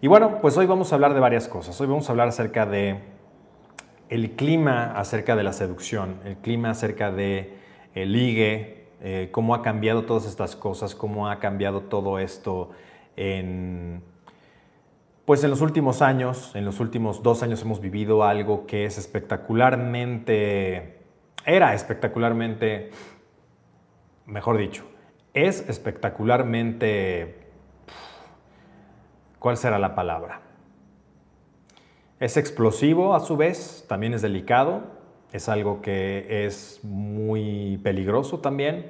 Y bueno, pues hoy vamos a hablar de varias cosas. Hoy vamos a hablar acerca de el clima, acerca de la seducción, el clima acerca de el ligue, eh, cómo ha cambiado todas estas cosas, cómo ha cambiado todo esto en pues en los últimos años, en los últimos dos años hemos vivido algo que es espectacularmente, era espectacularmente, mejor dicho, es espectacularmente, ¿cuál será la palabra? Es explosivo a su vez, también es delicado, es algo que es muy peligroso también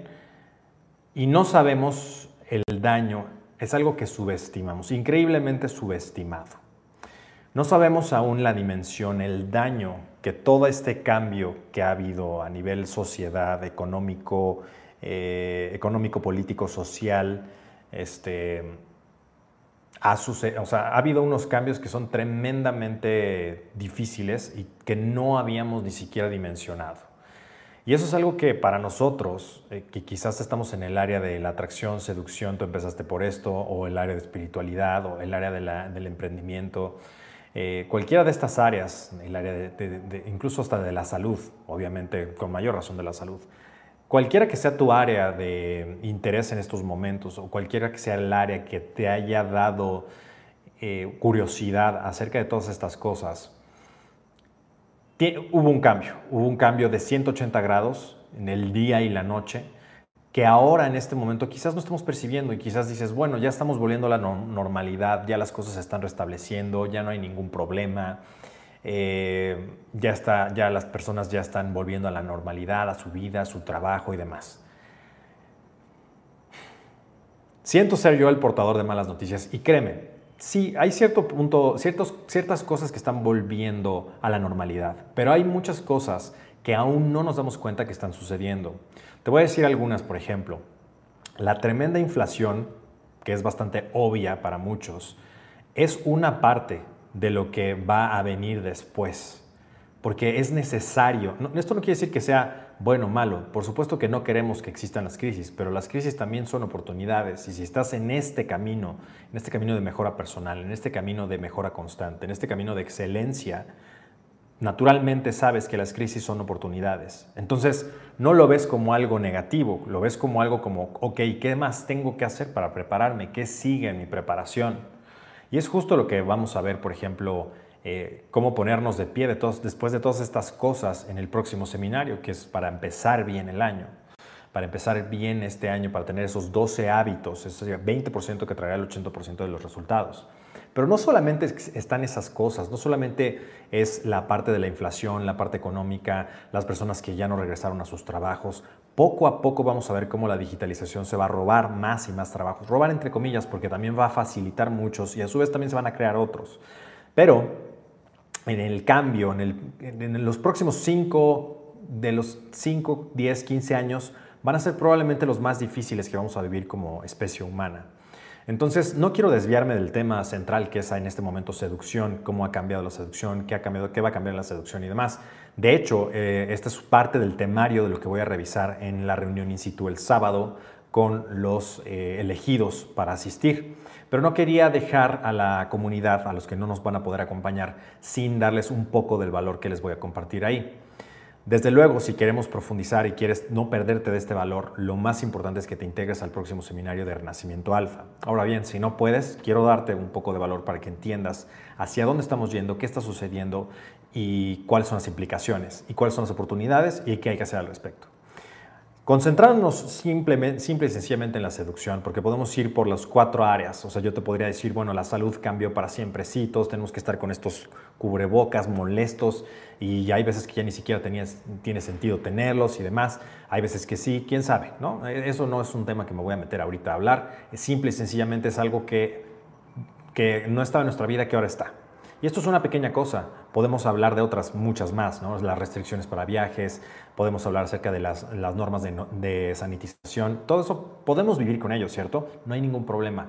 y no sabemos el daño es algo que subestimamos, increíblemente subestimado. No sabemos aún la dimensión, el daño que todo este cambio que ha habido a nivel sociedad, económico, eh, económico, político, social, este, ha, o sea, ha habido unos cambios que son tremendamente difíciles y que no habíamos ni siquiera dimensionado. Y eso es algo que para nosotros, eh, que quizás estamos en el área de la atracción, seducción, tú empezaste por esto, o el área de espiritualidad, o el área del emprendimiento, eh, cualquiera de estas áreas, el área de, incluso hasta de la salud, obviamente con mayor razón de la salud, cualquiera que sea tu área de interés en estos momentos, o cualquiera que sea el área que te haya dado eh, curiosidad acerca de todas estas cosas, hubo un cambio, hubo un cambio de 180 grados en el día y la noche, que ahora en este momento quizás no estamos percibiendo y quizás dices, bueno, ya estamos volviendo a la normalidad, ya las cosas se están restableciendo, ya no hay ningún problema, eh, ya, está, ya las personas ya están volviendo a la normalidad, a su vida, a su trabajo y demás. Siento ser yo el portador de malas noticias y créeme, sí, hay cierto punto, ciertas cosas que están volviendo a la normalidad, pero hay muchas cosas que aún no nos damos cuenta que están sucediendo. Te voy a decir algunas, por ejemplo, la tremenda inflación, que es bastante obvia para muchos, es una parte de lo que va a venir después porque es necesario. esto no quiere decir que sea bueno o malo. Por supuesto que no queremos que existan las crisis, pero las crisis también son oportunidades. Y si estás en este camino, en este camino de mejora personal, en este camino de mejora constante, en este camino de excelencia, naturalmente sabes que las crisis son oportunidades. Entonces, no lo ves como algo negativo, lo ves como algo como, ok, ¿qué más tengo que hacer para prepararme? ¿Qué sigue en mi preparación? Y es justo lo que vamos a ver, por ejemplo, eh, cómo ponernos de pie después de todas estas cosas en el próximo seminario, que es para empezar bien el año, para empezar bien este año, para tener esos 12 hábitos, ese 20% que traerá el 80% de los resultados. Pero no solamente están esas cosas, no solamente es la parte de la inflación, la parte económica, las personas que ya no regresaron a sus trabajos. Poco a poco vamos a ver cómo la digitalización se va a robar más y más trabajos. Robar entre comillas porque también va a facilitar muchos y a su vez también se van a crear otros. Pero en el cambio, en, los próximos 5, de los 5, 10, 15 años, van a ser probablemente los más difíciles que vamos a vivir como especie humana. Entonces, no quiero desviarme del tema central que es en este momento seducción, cómo ha cambiado la seducción, qué, ha cambiado, qué va a cambiar la seducción y demás. De hecho, eh, esta es parte del temario de lo que voy a revisar en la reunión in situ el sábado con los eh, elegidos para asistir. Pero no quería dejar a la comunidad, a los que no nos van a poder acompañar, sin darles un poco del valor que les voy a compartir ahí. Desde luego, si queremos profundizar y quieres no perderte de este valor, lo más importante es que te integres al próximo seminario de Renacimiento Alfa. Ahora bien, si no puedes, quiero darte un poco de valor para que entiendas hacia dónde estamos yendo, qué está sucediendo y cuáles son las implicaciones y cuáles son las oportunidades y qué hay que hacer al respecto. Concentrarnos simplemente, simple y sencillamente en la seducción, porque podemos ir por las cuatro áreas. O sea, yo te podría decir, bueno, la salud cambió para siempre. Sí, todos tenemos que estar con estos cubrebocas molestos y hay veces que ya ni siquiera tiene sentido tenerlos y demás. Hay veces que sí, quién sabe, ¿no? Eso no es un tema que me voy a meter ahorita a hablar. Simple y sencillamente es algo que, que no estaba en nuestra vida, que ahora está. Y esto es una pequeña cosa. Podemos hablar de otras muchas más, las restricciones para viajes, podemos hablar acerca de las, normas de, sanitización. Todo eso podemos vivir con ello, ¿cierto? No hay ningún problema.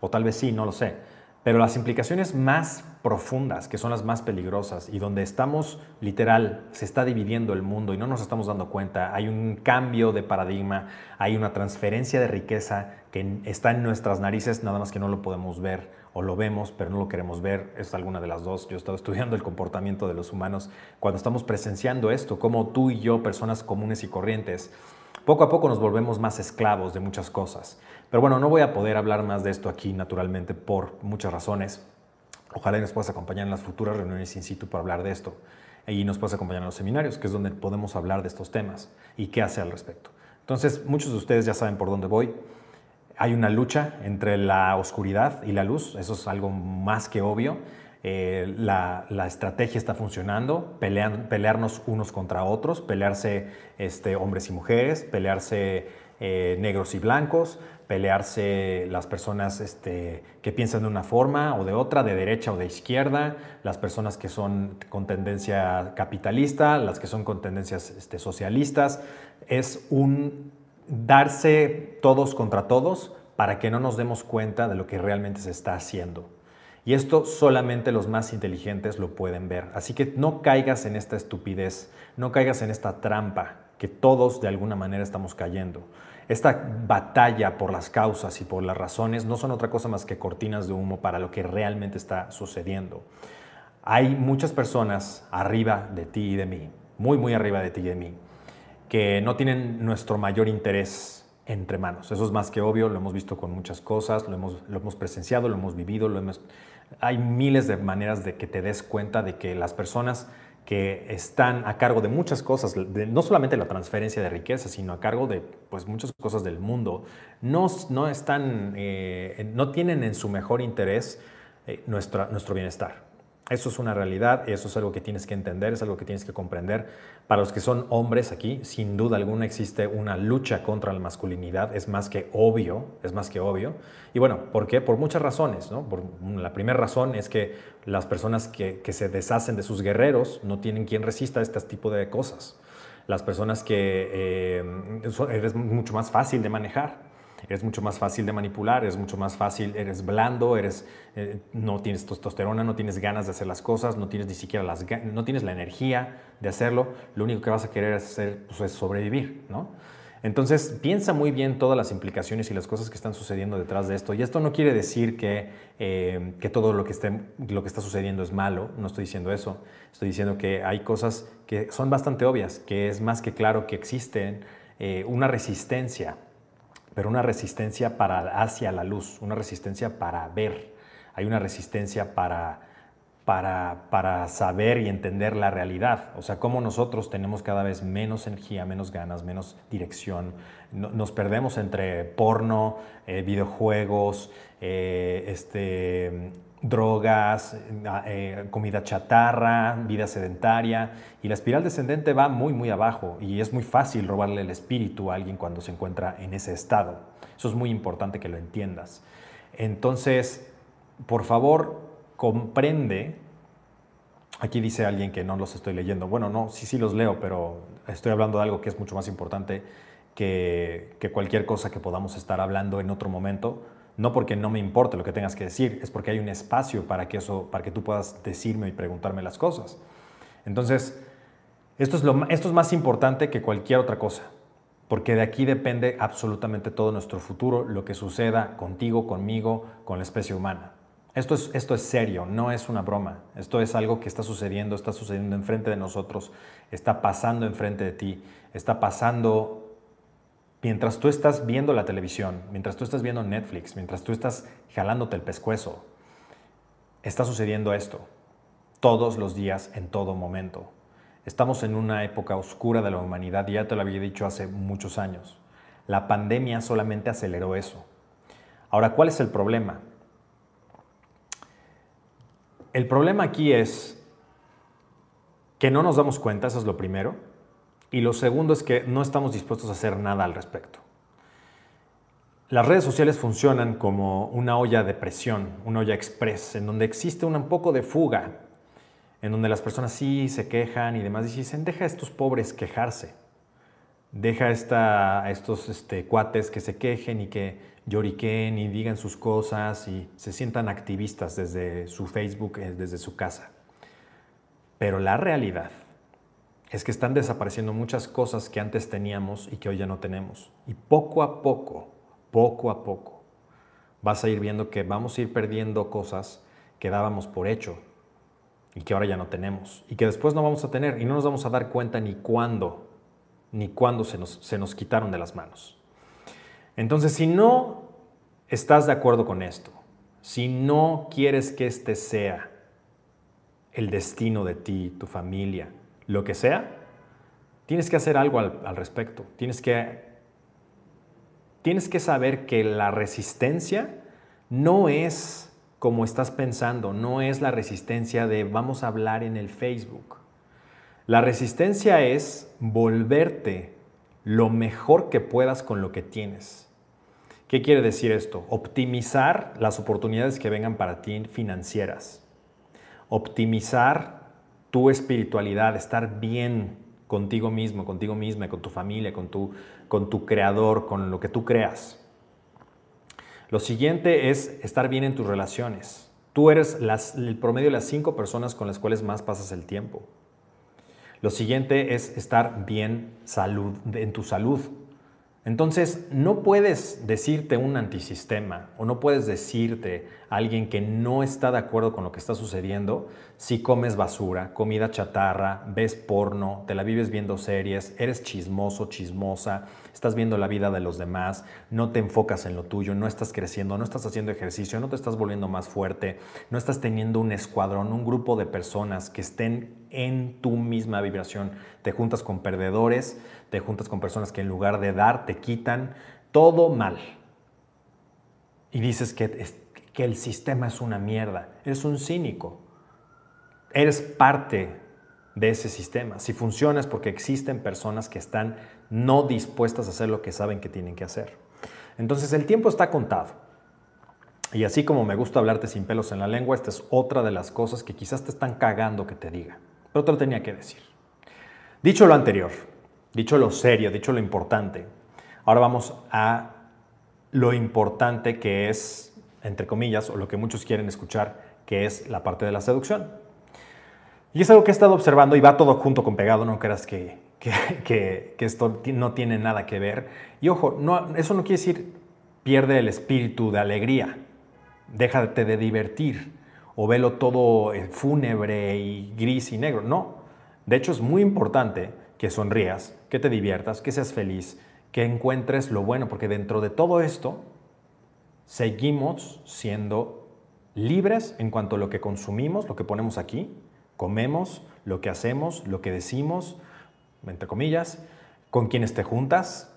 O tal vez sí, no lo sé. Pero las implicaciones más profundas, que son las más peligrosas y donde estamos literal, se está dividiendo el mundo y no nos estamos dando cuenta, hay un cambio de paradigma, hay una transferencia de riqueza que está en nuestras narices, nada más que no lo podemos ver o lo vemos, pero no lo queremos ver, es alguna de las dos. Yo he estado estudiando el comportamiento de los humanos cuando estamos presenciando esto, como tú y yo, personas comunes y corrientes, poco a poco nos volvemos más esclavos de muchas cosas. Pero bueno, no voy a poder hablar más de esto aquí naturalmente por muchas razones. Ojalá nos puedas acompañar en las futuras reuniones in situ para hablar de esto. Y nos puedas acompañar en los seminarios, que es donde podemos hablar de estos temas y qué hacer al respecto. Entonces, muchos de ustedes ya saben por dónde voy. Hay una lucha entre la oscuridad y la luz, eso es algo más que obvio. Eh, la, estrategia está funcionando, pelearnos unos contra otros, pelearse este, hombres y mujeres, pelearse eh, negros y blancos, pelearse las personas este, que piensan de una forma o de otra, de derecha o de izquierda, las personas que son con tendencia capitalista, las que son con tendencias este, socialistas. Es un darse todos contra todos para que no nos demos cuenta de lo que realmente se está haciendo. Y esto solamente los más inteligentes lo pueden ver. Así que no caigas en esta estupidez, no caigas en esta trampa que todos de alguna manera estamos cayendo. Esta batalla por las causas y por las razones no son otra cosa más que cortinas de humo para lo que realmente está sucediendo. Hay muchas personas arriba de ti y de mí, muy, muy arriba de ti y de mí, que no tienen nuestro mayor interés entre manos. Eso es más que obvio, lo hemos visto con muchas cosas, lo hemos, lo hemos presenciado, lo hemos vivido, hay miles de maneras de que te des cuenta de que las personas que están a cargo de muchas cosas, no solamente la transferencia de riqueza, sino a cargo de pues, muchas cosas del mundo, no, no, están, eh, no tienen en su mejor interés eh, nuestro bienestar. Eso es una realidad, eso es algo que tienes que entender, es algo que tienes que comprender. Para los que son hombres aquí, sin duda alguna existe una lucha contra la masculinidad, es más que obvio, es más que obvio. Y bueno, ¿por qué? Por muchas razones. ¿no? Por, la primera razón es que las personas que, que, se deshacen de sus guerreros no tienen quien resista a este tipo de cosas. Las personas que eh, eres mucho más fácil de manejar eres mucho más fácil de manipular, es mucho más fácil, eres blando, eres, eh, no tienes testosterona, no tienes ganas de hacer las cosas, no tienes ni siquiera las, no tienes la energía de hacerlo, lo único que vas a querer hacer pues, es sobrevivir, ¿no? Entonces, piensa muy bien todas las implicaciones y las cosas que están sucediendo detrás de esto. Y esto no quiere decir que, eh, que todo lo que, esté, lo que está sucediendo es malo, no estoy diciendo eso. Estoy diciendo que hay cosas que son bastante obvias, que es más que claro que existen eh, una resistencia pero una resistencia para, hacia la luz, una resistencia para ver, hay una resistencia para, para, para, saber y entender la realidad. O sea, cómo nosotros tenemos cada vez menos energía, menos ganas, menos dirección. nos perdemos entre porno, eh, videojuegos, eh, este, drogas, eh, comida chatarra, vida sedentaria, y la espiral descendente va muy, muy abajo y es muy fácil robarle el espíritu a alguien cuando se encuentra en ese estado. Eso es muy importante que lo entiendas. Entonces, por favor, comprende, aquí dice alguien que no los estoy leyendo, bueno, no, sí, sí los leo, pero estoy hablando de algo que es mucho más importante que cualquier cosa que podamos estar hablando en otro momento no porque no me importe lo que tengas que decir, es porque hay un espacio para que, eso, para que tú puedas decirme y preguntarme las cosas. Entonces, esto es, lo, esto es más importante que cualquier otra cosa, porque de aquí depende absolutamente todo nuestro futuro, lo que suceda contigo, conmigo, con la especie humana. Esto es, esto es serio, no es una broma. Esto es algo que está sucediendo, está sucediendo enfrente de nosotros, está pasando enfrente de ti, está pasando mientras tú estás viendo la televisión, mientras tú estás viendo Netflix, mientras tú estás jalándote el pescuezo, está sucediendo esto todos los días, en todo momento. Estamos en una época oscura de la humanidad, ya te lo había dicho hace muchos años. La pandemia solamente aceleró eso. Ahora, ¿cuál es el problema? El problema aquí es que no nos damos cuenta, eso es lo primero, y lo segundo es que no estamos dispuestos a hacer nada al respecto. Las redes sociales funcionan como una olla de presión, una olla express, en donde existe un poco de fuga, en donde las personas sí se quejan y demás, y dicen, deja a estos pobres quejarse. Deja a estos este, cuates que se quejen y que lloriquen y digan sus cosas y se sientan activistas desde su Facebook, eh, desde su casa. Pero la realidad es que están desapareciendo muchas cosas que antes teníamos y que hoy ya no tenemos. Y poco a poco, poco a poco, vas a ir viendo que vamos a ir perdiendo cosas que dábamos por hecho y que ahora ya no tenemos y que después no vamos a tener y no nos vamos a dar cuenta ni cuándo ni cuándo se nos, se nos quitaron de las manos. Entonces, si no estás de acuerdo con esto, si no quieres que este sea el destino de ti, tu familia, lo que sea, tienes que hacer algo al, respecto. Tienes que, tienes que saber que la resistencia no es como estás pensando, no es la resistencia de vamos a hablar en el Facebook. La resistencia es volverte lo mejor que puedas con lo que tienes. ¿Qué quiere decir esto? Optimizar las oportunidades que vengan para ti financieras. Optimizar tu espiritualidad, estar bien contigo mismo, contigo misma, con tu familia, con tu, con tu creador, con lo que tú creas. Lo siguiente es estar bien en tus relaciones. Tú eres el promedio de las cinco personas con las cuales más pasas el tiempo. Lo siguiente es estar bien salud, en tu salud. Entonces, no puedes decirte un antisistema o no puedes decirte a alguien que no está de acuerdo con lo que está sucediendo si comes basura, comida chatarra, ves porno, te la vives viendo series, eres chismoso, chismosa, estás viendo la vida de los demás, no te enfocas en lo tuyo, no estás creciendo, no estás haciendo ejercicio, no te estás volviendo más fuerte, no estás teniendo un escuadrón, un grupo de personas que estén en tu misma vibración. Te juntas con perdedores, te juntas con personas que en lugar de dar te quitan, todo mal. Y dices que, que el sistema es una mierda, eres un cínico, eres parte de ese sistema. Si funciona es porque existen personas que están no dispuestas a hacer lo que saben que tienen que hacer. Entonces el tiempo está contado. Y así como me gusta hablarte sin pelos en la lengua, esta es otra de las cosas que quizás te están cagando que te diga. Pero te lo tenía que decir. Dicho lo anterior, dicho lo serio, dicho lo importante, ahora vamos a lo importante que es, entre comillas, o lo que muchos quieren escuchar, que es la parte de la seducción. Y es algo que he estado observando y va todo junto con pegado, no creas que, que, esto no tiene nada que ver. Y ojo, no, eso no quiere decir pierde el espíritu de alegría, déjate de divertir o velo todo eh, fúnebre y gris y negro. No, de hecho es muy importante que sonrías, que te diviertas, que seas feliz, que encuentres lo bueno, porque dentro de todo esto seguimos siendo libres en cuanto a lo que consumimos, lo que ponemos aquí, comemos, lo que hacemos, lo que decimos, entre comillas, con quienes te juntas,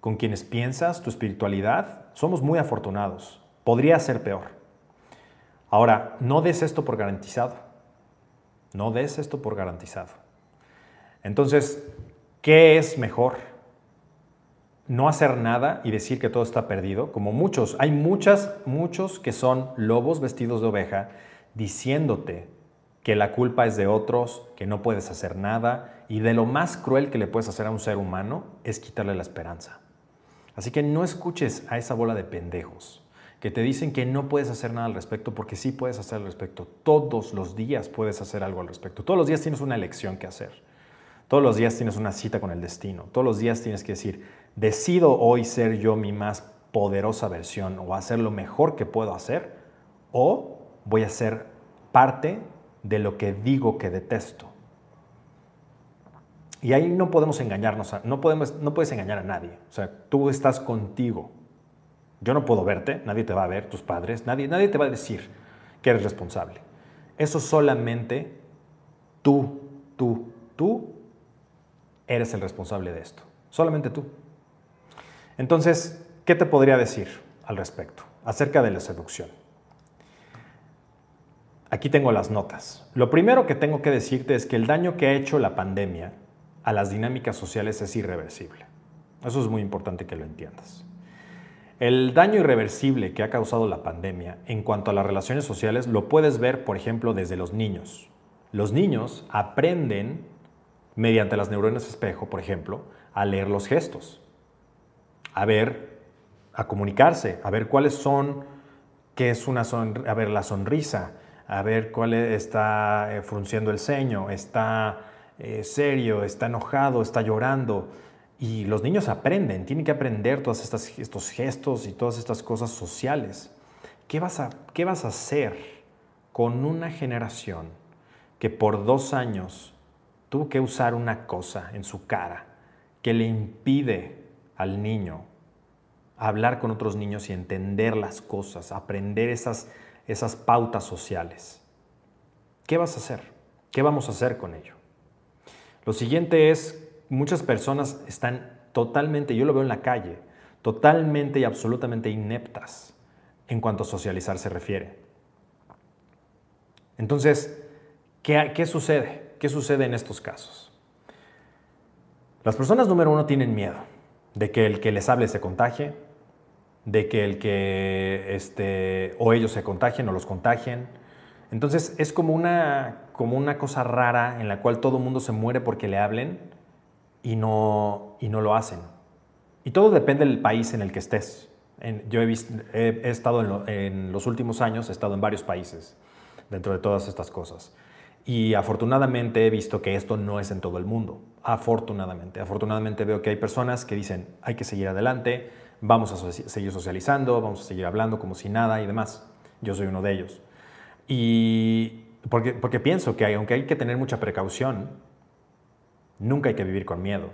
con quienes piensas, tu espiritualidad. Somos muy afortunados. Podría ser peor. Ahora, no des esto por garantizado. No des esto por garantizado. Entonces, ¿qué es mejor? No hacer nada y decir que todo está perdido, como muchos. Hay muchas, muchos que son lobos vestidos de oveja diciéndote que la culpa es de otros, que no puedes hacer nada y de lo más cruel que le puedes hacer a un ser humano es quitarle la esperanza. Así que no escuches a esa bola de pendejos que te dicen que no puedes hacer nada al respecto porque sí puedes hacer al respecto. Todos los días puedes hacer algo al respecto. Todos los días tienes una elección que hacer. Todos los días tienes una cita con el destino. Todos los días tienes que decir, decido hoy ser yo mi más poderosa versión o hacer lo mejor que puedo hacer o voy a ser parte de lo que digo que detesto. Y ahí no podemos engañarnos, no, podemos, no puedes engañar a nadie. O sea, tú estás contigo. Yo no puedo verte, nadie te va a ver, tus padres, nadie, nadie te va a decir que eres responsable. Eso solamente tú, tú, tú eres el responsable de esto. Solamente tú. Entonces, ¿qué te podría decir al respecto acerca de la seducción? Aquí tengo las notas. Lo primero que tengo que decirte es que el daño que ha hecho la pandemia a las dinámicas sociales es irreversible. Eso es muy importante que lo entiendas. El daño irreversible que ha causado la pandemia en cuanto a las relaciones sociales lo puedes ver, por ejemplo, desde los niños. Los niños aprenden, mediante las neuronas espejo, por ejemplo, a leer los gestos, a ver, a comunicarse, a ver cuáles son, qué es una sonrisa, a ver la sonrisa, a ver cuál está eh, frunciendo el ceño, está eh, serio, está enojado, está llorando. Y los niños aprenden, tienen que aprender todos estos gestos y todas estas cosas sociales. ¿Qué vas, a, ¿Qué vas a hacer con una generación que por dos años tuvo que usar una cosa en su cara que le impide al niño hablar con otros niños y entender las cosas, aprender esas esas pautas sociales. ¿Qué vas a hacer? ¿Qué vamos a hacer con ello? Lo siguiente es, muchas personas están totalmente, yo lo veo en la calle, totalmente y absolutamente ineptas en cuanto a socializar se refiere. Entonces, ¿qué, sucede? ¿Qué sucede en estos casos? Las personas número uno tienen miedo de que el que les hable se contagie, de que el que este, o ellos se contagien o los contagien. Entonces es como una, como una cosa rara en la cual todo el mundo se muere porque le hablen y no, y no lo hacen. Y todo depende del país en el que estés. yo he, visto, he, estado en, en, los últimos años, he estado en varios países dentro de todas estas cosas. Y afortunadamente he visto que esto no es en todo el mundo. Afortunadamente. Afortunadamente veo que hay personas que dicen hay que seguir adelante, vamos a seguir socializando, vamos a seguir hablando como si nada y demás. Yo soy uno de ellos. Y porque, porque pienso que aunque hay que tener mucha precaución, nunca hay que vivir con miedo.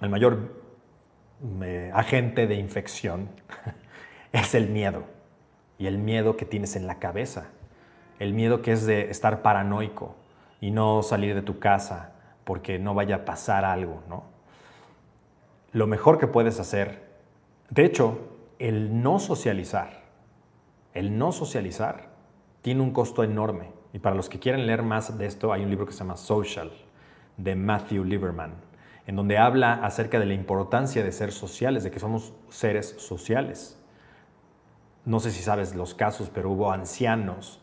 El mayor eh, agente de infección es el miedo. Y el miedo que tienes en la cabeza. El miedo que es de estar paranoico y no salir de tu casa porque no vaya a pasar algo, ¿no? Lo mejor que puedes hacer de hecho, el no socializar, el no socializar tiene un costo enorme. Y para los que quieran leer más de esto, hay un libro que se llama Social, de Matthew Lieberman, en donde habla acerca de la importancia de ser sociales, de que somos seres sociales. No sé si sabes los casos, pero hubo ancianos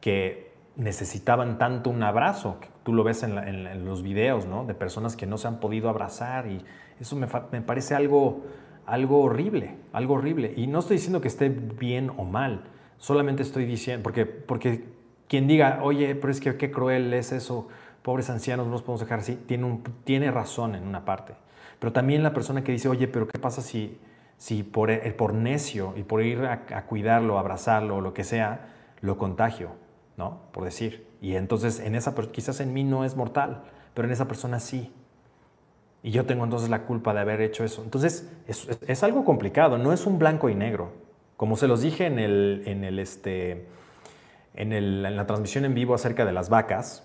que necesitaban tanto un abrazo, tú lo ves en, los videos, ¿no? De personas que no se han podido abrazar y eso me parece algo algo horrible, algo horrible. Y no estoy diciendo que esté bien o mal, solamente estoy diciendo, porque, porque quien diga, oye, pero es que qué cruel es eso, pobres ancianos, no los podemos dejar así, tiene, tiene razón en una parte. Pero también la persona que dice, oye, pero ¿qué pasa si, si por, eh, por necio y por ir a, a cuidarlo, abrazarlo o lo que sea, lo contagio? ¿No? Por decir. Y entonces en esa quizás en mí no es mortal, pero en esa persona sí. Y yo tengo entonces la culpa de haber hecho eso. Entonces, es, algo complicado, no es un blanco y negro. Como se los dije en, el, en, el, este, en, el, en la transmisión en vivo acerca de las vacas,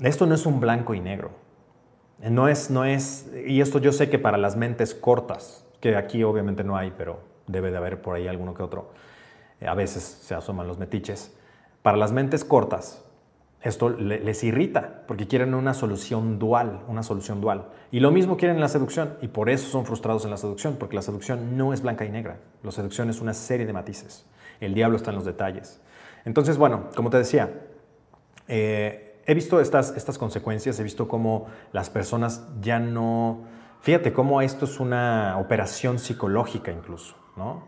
esto no es un blanco y negro. No es, no es, y esto yo sé que para las mentes cortas, que aquí obviamente no hay, pero debe de haber por ahí alguno que otro, a veces se asoman los metiches. Para las mentes cortas, esto les irrita porque quieren una solución dual, una solución dual. Y lo mismo quieren en la seducción y por eso son frustrados en la seducción, porque la seducción no es blanca y negra. La seducción es una serie de matices. El diablo está en los detalles. Entonces, bueno, como te decía, eh, he visto estas, estas consecuencias, he visto cómo las personas ya no... Fíjate cómo esto es una operación psicológica incluso, ¿no?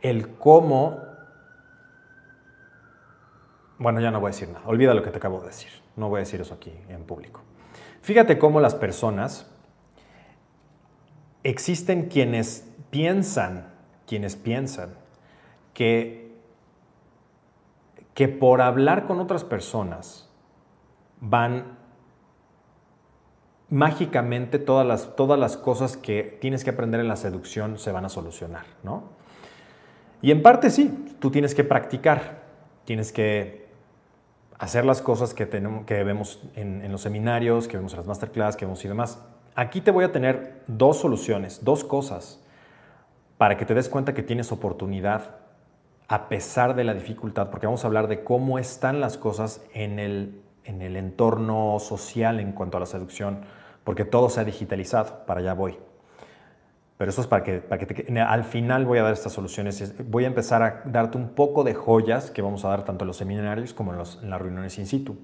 El cómo bueno, ya no voy a decir nada. Olvida lo que te acabo de decir. No voy a decir eso aquí en público. Fíjate cómo las personas, existen quienes piensan, quienes piensan que, que por hablar con otras personas van mágicamente todas las, todas las cosas que tienes que aprender en la seducción se van a solucionar, ¿no? Y en parte sí, tú tienes que practicar, tienes que hacer las cosas que, tenemos, que vemos en, los seminarios, que vemos en las masterclass, que vemos y demás. Aquí te voy a tener dos soluciones, dos cosas, para que te des cuenta que tienes oportunidad a pesar de la dificultad, porque vamos a hablar de cómo están las cosas en el, en el entorno social en cuanto a la seducción, porque todo se ha digitalizado, para allá voy. Pero eso es para que, para que al final voy a dar estas soluciones. Voy a empezar a darte un poco de joyas que vamos a dar tanto en los seminarios como en, las reuniones in situ.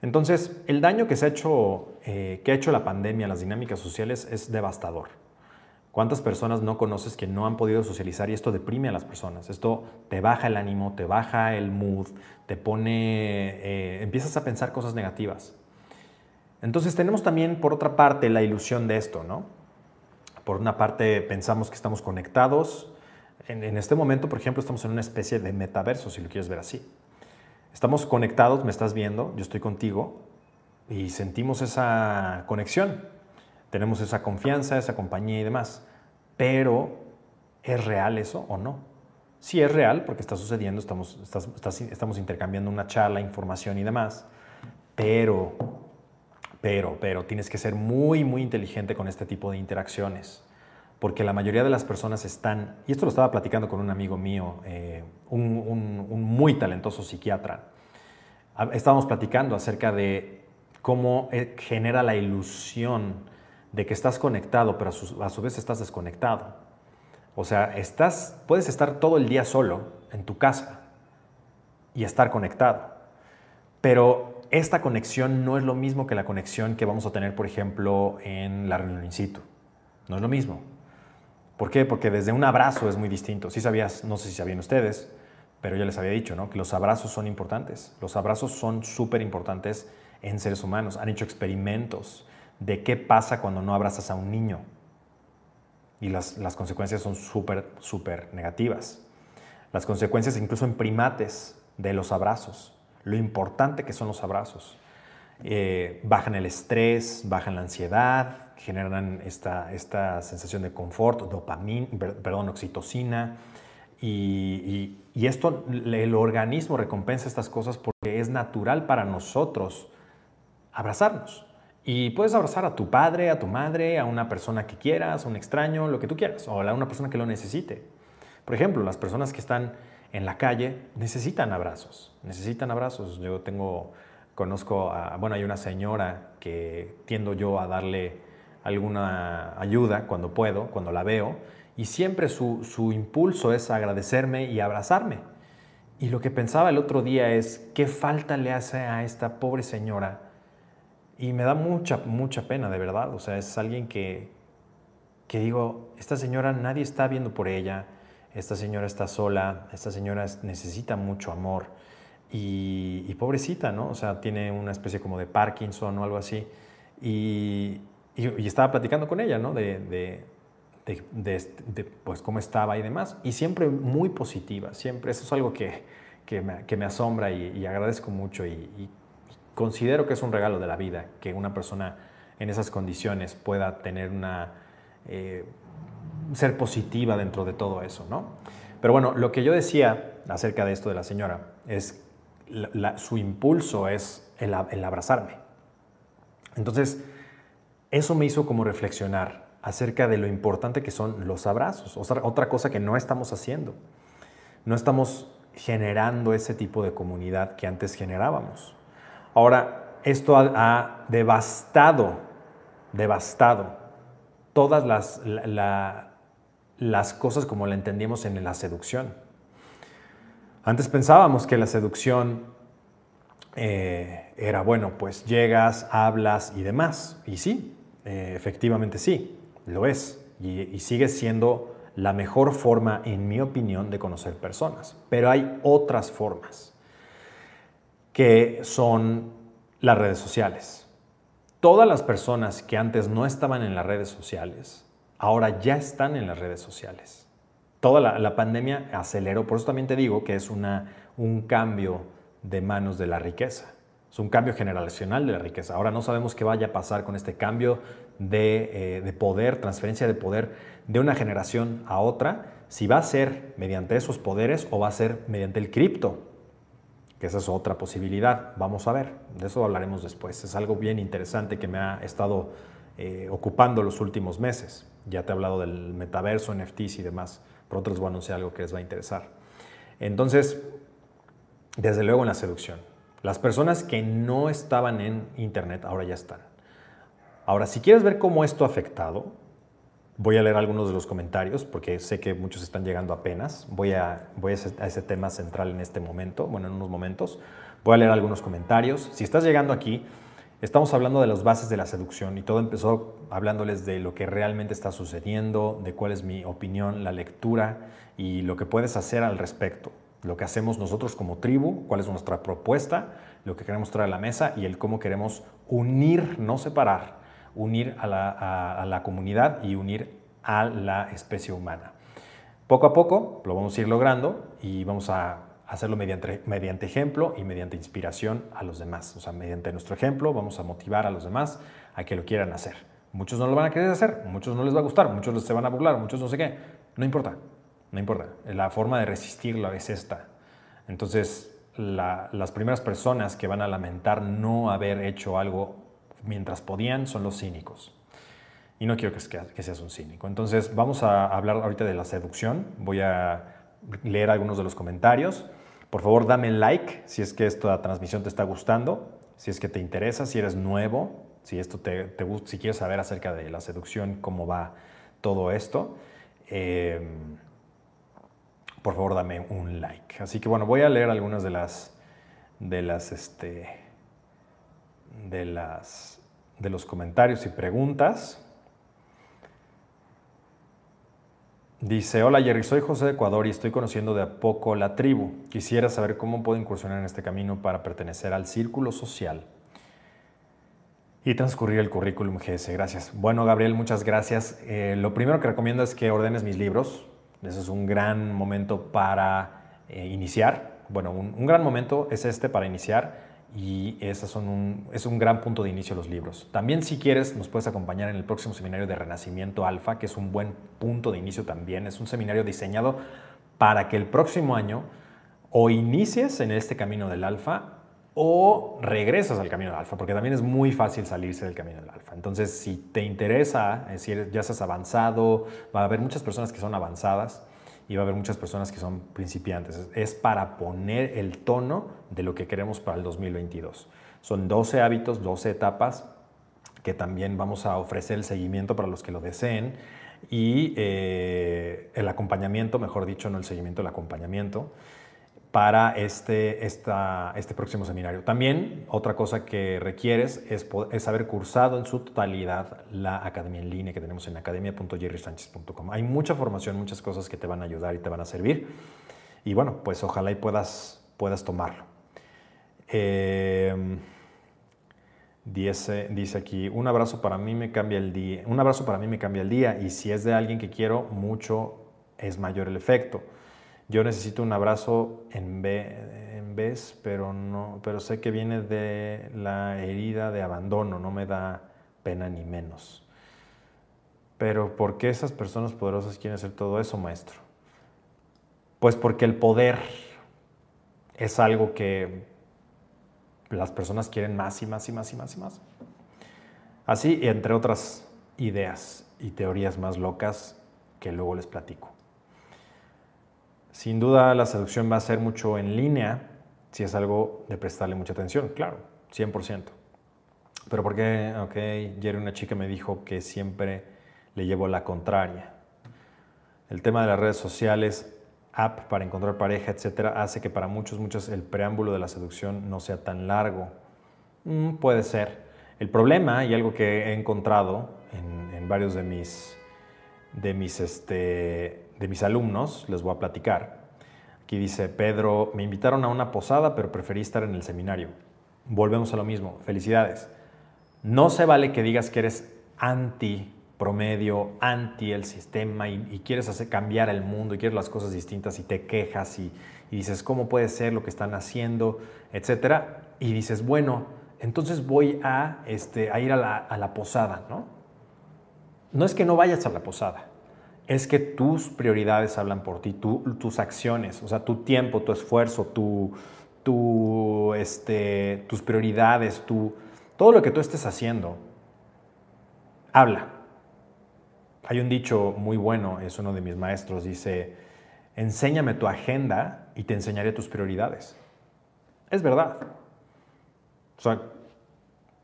Entonces, el daño que, se ha hecho, eh, que ha hecho la pandemia a las dinámicas sociales es devastador. ¿Cuántas personas no conoces que no han podido socializar y esto deprime a las personas? Esto te baja el ánimo, te baja el mood, te pone, eh, empiezas a pensar cosas negativas. Entonces tenemos también, por otra parte, la ilusión de esto, ¿no? Por una parte pensamos que estamos conectados. En, en este momento, por ejemplo, estamos en una especie de metaverso, si lo quieres ver así. Estamos conectados, me estás viendo, yo estoy contigo y sentimos esa conexión. Tenemos esa confianza, esa compañía y demás. Pero, ¿es real eso o no? Sí es real porque está sucediendo, estamos, estamos intercambiando una charla, información y demás. Pero, pero, pero, tienes que ser muy, muy inteligente con este tipo de interacciones porque la mayoría de las personas están, y esto lo estaba platicando con un amigo mío, eh, un, muy talentoso psiquiatra, estábamos platicando acerca de cómo eh, genera la ilusión de que estás conectado, pero a su, vez estás desconectado. O sea, estás, puedes estar todo el día solo en tu casa y estar conectado, pero esta conexión no es lo mismo que la conexión que vamos a tener, por ejemplo, en la reunión in situ. No es lo mismo. ¿Por qué? Porque desde un abrazo es muy distinto. Sí sabías, no sé si sabían ustedes, pero ya les había dicho, ¿no? Que los abrazos son importantes. Los abrazos son súper importantes en seres humanos. Han hecho experimentos de qué pasa cuando no abrazas a un niño. Y las, las consecuencias son súper, súper negativas. Las consecuencias incluso en primates de los abrazos. Lo importante que son los abrazos. Eh, bajan el estrés, bajan la ansiedad, generan esta, esta sensación de confort, dopamina, perdón, oxitocina. Y, y, esto, el organismo recompensa estas cosas porque es natural para nosotros abrazarnos. Y puedes abrazar a tu padre, a tu madre, a una persona que quieras, a un extraño, lo que tú quieras, o a una persona que lo necesite. Por ejemplo, las personas que están en la calle necesitan abrazos, necesitan abrazos. Yo tengo Conozco a, bueno, hay una señora que tiendo yo a darle alguna ayuda cuando puedo, cuando la veo, y siempre su, su impulso es agradecerme y abrazarme. Y lo que pensaba el otro día es, ¿qué falta le hace a esta pobre señora? Y me da mucha, mucha pena, de verdad. O sea, es alguien que, que digo, esta señora nadie está viendo por ella, esta señora está sola, esta señora necesita mucho amor. Y, pobrecita, ¿no? O sea, tiene una especie como de Parkinson o algo así. Y, y, estaba platicando con ella, ¿no? De, de, de, pues cómo estaba y demás. Y siempre muy positiva, siempre. Eso es algo que, que, me, que me, asombra y, agradezco mucho y, considero que es un regalo de la vida que una persona en esas condiciones pueda tener una... Eh, ser positiva dentro de todo eso, ¿no? Pero bueno, lo que yo decía acerca de esto de la señora es su impulso es el, abrazarme. Entonces, eso me hizo como reflexionar acerca de lo importante que son los abrazos. otra cosa que no estamos haciendo. No estamos generando ese tipo de comunidad que antes generábamos. Ahora, esto ha, devastado, devastado todas las, las cosas como la entendíamos en la seducción. Antes pensábamos que la seducción eh, era, bueno, pues llegas, hablas y demás. Y sí, eh, efectivamente sí, lo es. Y, sigue siendo la mejor forma, en mi opinión, de conocer personas. Pero hay otras formas, que son las redes sociales. Todas las personas que antes no estaban en las redes sociales, ahora ya están en las redes sociales toda la, pandemia aceleró, por eso también te digo que es una, un cambio de manos de la riqueza. Es un cambio generacional de la riqueza. Ahora no sabemos qué vaya a pasar con este cambio de, eh, de, poder, transferencia de poder de una generación a otra, si va a ser mediante esos poderes o va a ser mediante el cripto, esa es otra posibilidad. Vamos a ver, de eso hablaremos después. Es algo bien interesante que me ha estado eh, ocupando los últimos meses. Ya te he hablado del metaverso, NFTs y demás. Pronto les voy a anunciar algo que les va a interesar. Entonces, desde luego en la seducción. Las personas que no estaban en Internet ahora ya están. Ahora, si quieres ver cómo esto ha afectado, Voy a leer algunos de los comentarios porque sé que muchos están llegando apenas. Voy a, voy a ese tema central en este momento, bueno, en unos momentos. Voy a leer algunos comentarios. Si estás llegando aquí, estamos hablando de las bases de la seducción y todo empezó hablándoles de lo que realmente está sucediendo, de cuál es mi opinión, la lectura y lo que puedes hacer al respecto. Lo que hacemos nosotros como tribu, cuál es nuestra propuesta, lo que queremos traer a la mesa y el cómo queremos unir, no separar, unir a la, a la comunidad y unir a la especie humana. Poco a poco lo vamos a ir logrando y vamos a hacerlo mediante, mediante ejemplo y mediante inspiración a los demás. O sea, mediante nuestro ejemplo vamos a motivar a los demás a que lo quieran hacer. Muchos no lo van a querer hacer, muchos no les va a gustar, muchos se van a burlar, muchos no sé qué. No importa, no importa. La forma de resistirlo es esta. Entonces, las primeras personas que van a lamentar no haber hecho algo mientras podían son los cínicos. Y no quiero que, seas un cínico. Entonces, vamos a hablar ahorita de la seducción. Voy a leer algunos de los comentarios. Por favor, dame like si es que esta transmisión te está gustando, si es que te interesa, si eres nuevo, si, esto te, te si quieres saber acerca de la seducción, cómo va todo esto. Em, por favor, dame un like. Así que bueno, voy a leer algunas de las de las este de las de los comentarios y preguntas. Dice, hola Jerry, soy José de Ecuador y estoy conociendo de a poco la tribu. Quisiera saber cómo puedo incursionar en este camino para pertenecer al círculo social y transcurrir el currículum GS. Gracias. Bueno, Gabriel, muchas gracias. Eh, lo primero que recomiendo es que ordenes mis libros. Ese es un gran momento para eh, iniciar. Bueno, un gran momento es este para iniciar y esas son es un gran punto de inicio los libros. También si quieres nos puedes acompañar en el próximo seminario de Renacimiento Alfa, que es un buen punto de inicio también. Es un seminario diseñado para que el próximo año o inicies en este camino del alfa o regresas al camino del alfa, porque también es muy fácil salirse del camino del alfa. Entonces, si te interesa, es decir, ya seas avanzado, va a haber muchas personas que son avanzadas, y va a haber muchas personas que son principiantes. Es para poner el tono de lo que queremos para el 2022. Son 12 hábitos, 12 etapas que también vamos a ofrecer el seguimiento para los que lo deseen y eh, el acompañamiento, mejor dicho, no el seguimiento, el acompañamiento para este, esta, este próximo seminario. También otra cosa que requieres es, es, haber cursado en su totalidad la academia en línea que tenemos en academia.jerrysanchez.com. Hay mucha formación, muchas cosas que te van a ayudar y te van a servir. Y bueno, pues ojalá y puedas, puedas tomarlo. Eh, dice, dice aquí, un abrazo para mí me cambia el día. Un abrazo para mí me cambia el día y si es de alguien que quiero mucho, es mayor el efecto. Yo necesito un abrazo en, vez, pero, no, pero sé que viene de la herida de abandono, no me da pena ni menos. Pero ¿por qué esas personas poderosas quieren hacer todo eso, maestro? Pues porque el poder es algo que las personas quieren más y más y más y más y más. Así, entre otras ideas y teorías más locas que luego les platico. Sin duda la seducción va a ser mucho en línea si es algo de prestarle mucha atención, claro, 100%. Pero ¿por qué? Ok, ayer una chica me dijo que siempre le llevo la contraria. El tema de las redes sociales, app para encontrar pareja, etcétera, hace que para muchos, muchos el preámbulo de la seducción no sea tan largo. Mm, puede ser. El problema, y algo que he encontrado en, en varios de mis, de mis este, de mis alumnos, les voy a platicar. Aquí dice Pedro, me invitaron a una posada, pero preferí estar en el seminario. Volvemos a lo mismo, felicidades. No se vale que digas que eres anti promedio, anti el sistema y, quieres hacer cambiar el mundo y quieres las cosas distintas y te quejas y, dices cómo puede ser lo que están haciendo, etcétera. Y dices, bueno, entonces voy a, este, a ir a la, a la posada, ¿no? No es que no vayas a la posada, es que tus prioridades hablan por ti, tus acciones, o sea, tu tiempo, tu esfuerzo, tu, este, tus prioridades, tu, todo lo que tú estés haciendo, habla. Hay un dicho muy bueno, es uno de mis maestros, dice, enséñame tu agenda y te enseñaré tus prioridades. Es verdad. O sea,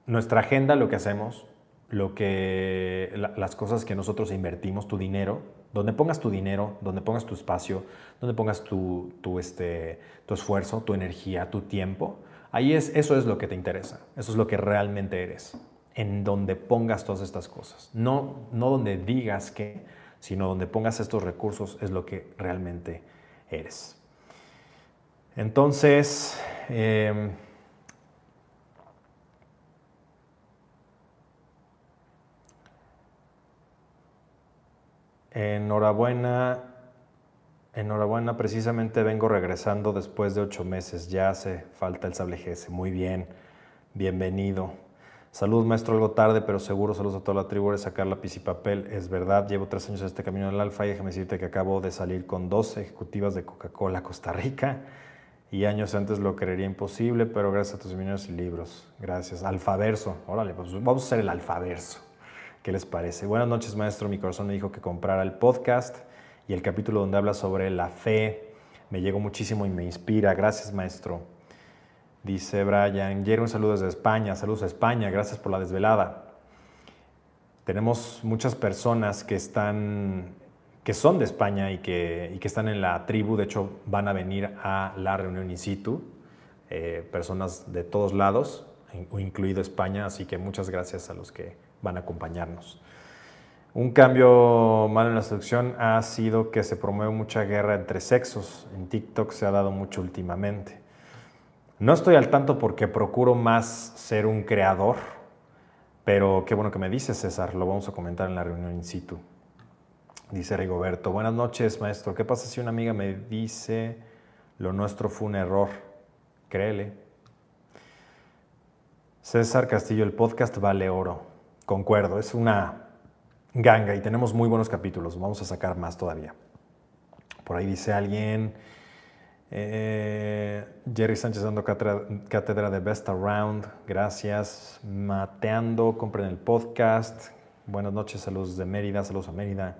nuestra agenda, lo que hacemos, lo que, las cosas que nosotros invertimos, tu dinero, donde pongas tu dinero, donde pongas tu espacio, donde pongas tu, tu, este, tu esfuerzo, tu energía, tu tiempo, ahí es, eso es lo que te interesa, eso es lo que realmente eres, en donde pongas todas estas cosas, no, no donde digas que, sino donde pongas estos recursos es lo que realmente eres. Entonces, em, Enhorabuena, enhorabuena, precisamente vengo regresando después de ocho meses, ya hace falta el sable Muy bien, bienvenido. Saludos, maestro, algo tarde, pero seguro. Saludos a toda la tribu de sacar lápiz y papel. Es verdad, llevo tres años en este camino del Alfa y déjame decirte que acabo de salir con dos ejecutivas de Coca-Cola Costa Rica y años antes lo creería imposible, pero gracias a tus seminarios y libros. Gracias. Alfaverso. Órale, pues vamos a hacer el alfaverso. ¿Qué les parece? Buenas noches, maestro. Mi corazón me dijo que comprara el podcast y el capítulo donde habla sobre la fe. Me llegó muchísimo y me inspira. Gracias, maestro. Dice Brian, Jerry, un saludo desde España. Saludos a España. Gracias por la desvelada. Tenemos muchas personas que están que son de España y que, y que están en la tribu, de hecho van a venir a la reunión in situ, eh, personas de todos lados, incluido España, así que muchas gracias a los que van a acompañarnos. Un cambio malo en la seducción ha sido que se promueve mucha guerra entre sexos. En TikTok se ha dado mucho últimamente. No estoy al tanto porque procuro más ser un creador, pero qué bueno que me dices, César. Lo vamos a comentar en la reunión in situ. Dice Rigoberto, buenas noches, maestro. ¿Qué pasa si una amiga me dice lo nuestro fue un error? Créele. César Castillo, el podcast vale oro. Concuerdo, es una ganga y tenemos muy buenos capítulos. Vamos a sacar más todavía. Por ahí dice alguien, eh, Jerry Sánchez dando cátedra, de Best Around. Gracias. Mateando, compren el podcast. Buenas noches, saludos de Mérida, saludos a Mérida.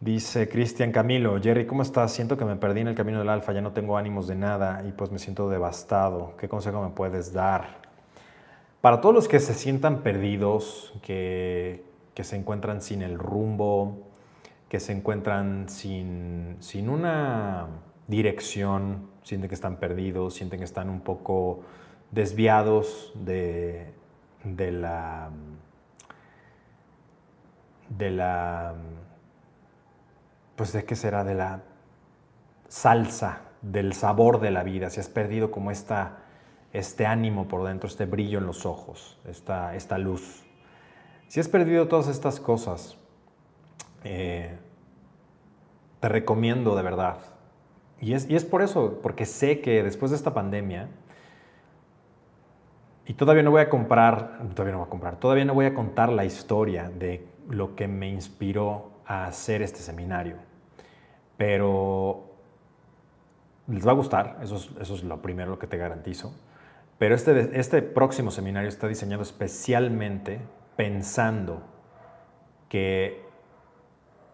Dice Cristian Camilo, Jerry, ¿cómo estás? Siento que me perdí en el camino del alfa, ya no tengo ánimos de nada y pues me siento devastado. ¿Qué consejo me puedes dar? Para todos los que se sientan perdidos, que, se encuentran sin el rumbo, que se encuentran sin, una dirección, sienten que están perdidos, sienten que están un poco desviados de, de la de la pues de qué será de la salsa del sabor de la vida, si has perdido como esta este ánimo por dentro, este brillo en los ojos, esta, esta luz. Si has perdido todas estas cosas, eh, te recomiendo de verdad. Y es, y es por eso, porque sé que después de esta pandemia, y todavía no voy a comprar, todavía no voy a comprar, todavía no voy a contar la historia de lo que me inspiró a hacer este seminario. Pero les va a gustar, eso es, eso es lo primero que te garantizo. Pero este, este próximo seminario está diseñado especialmente pensando que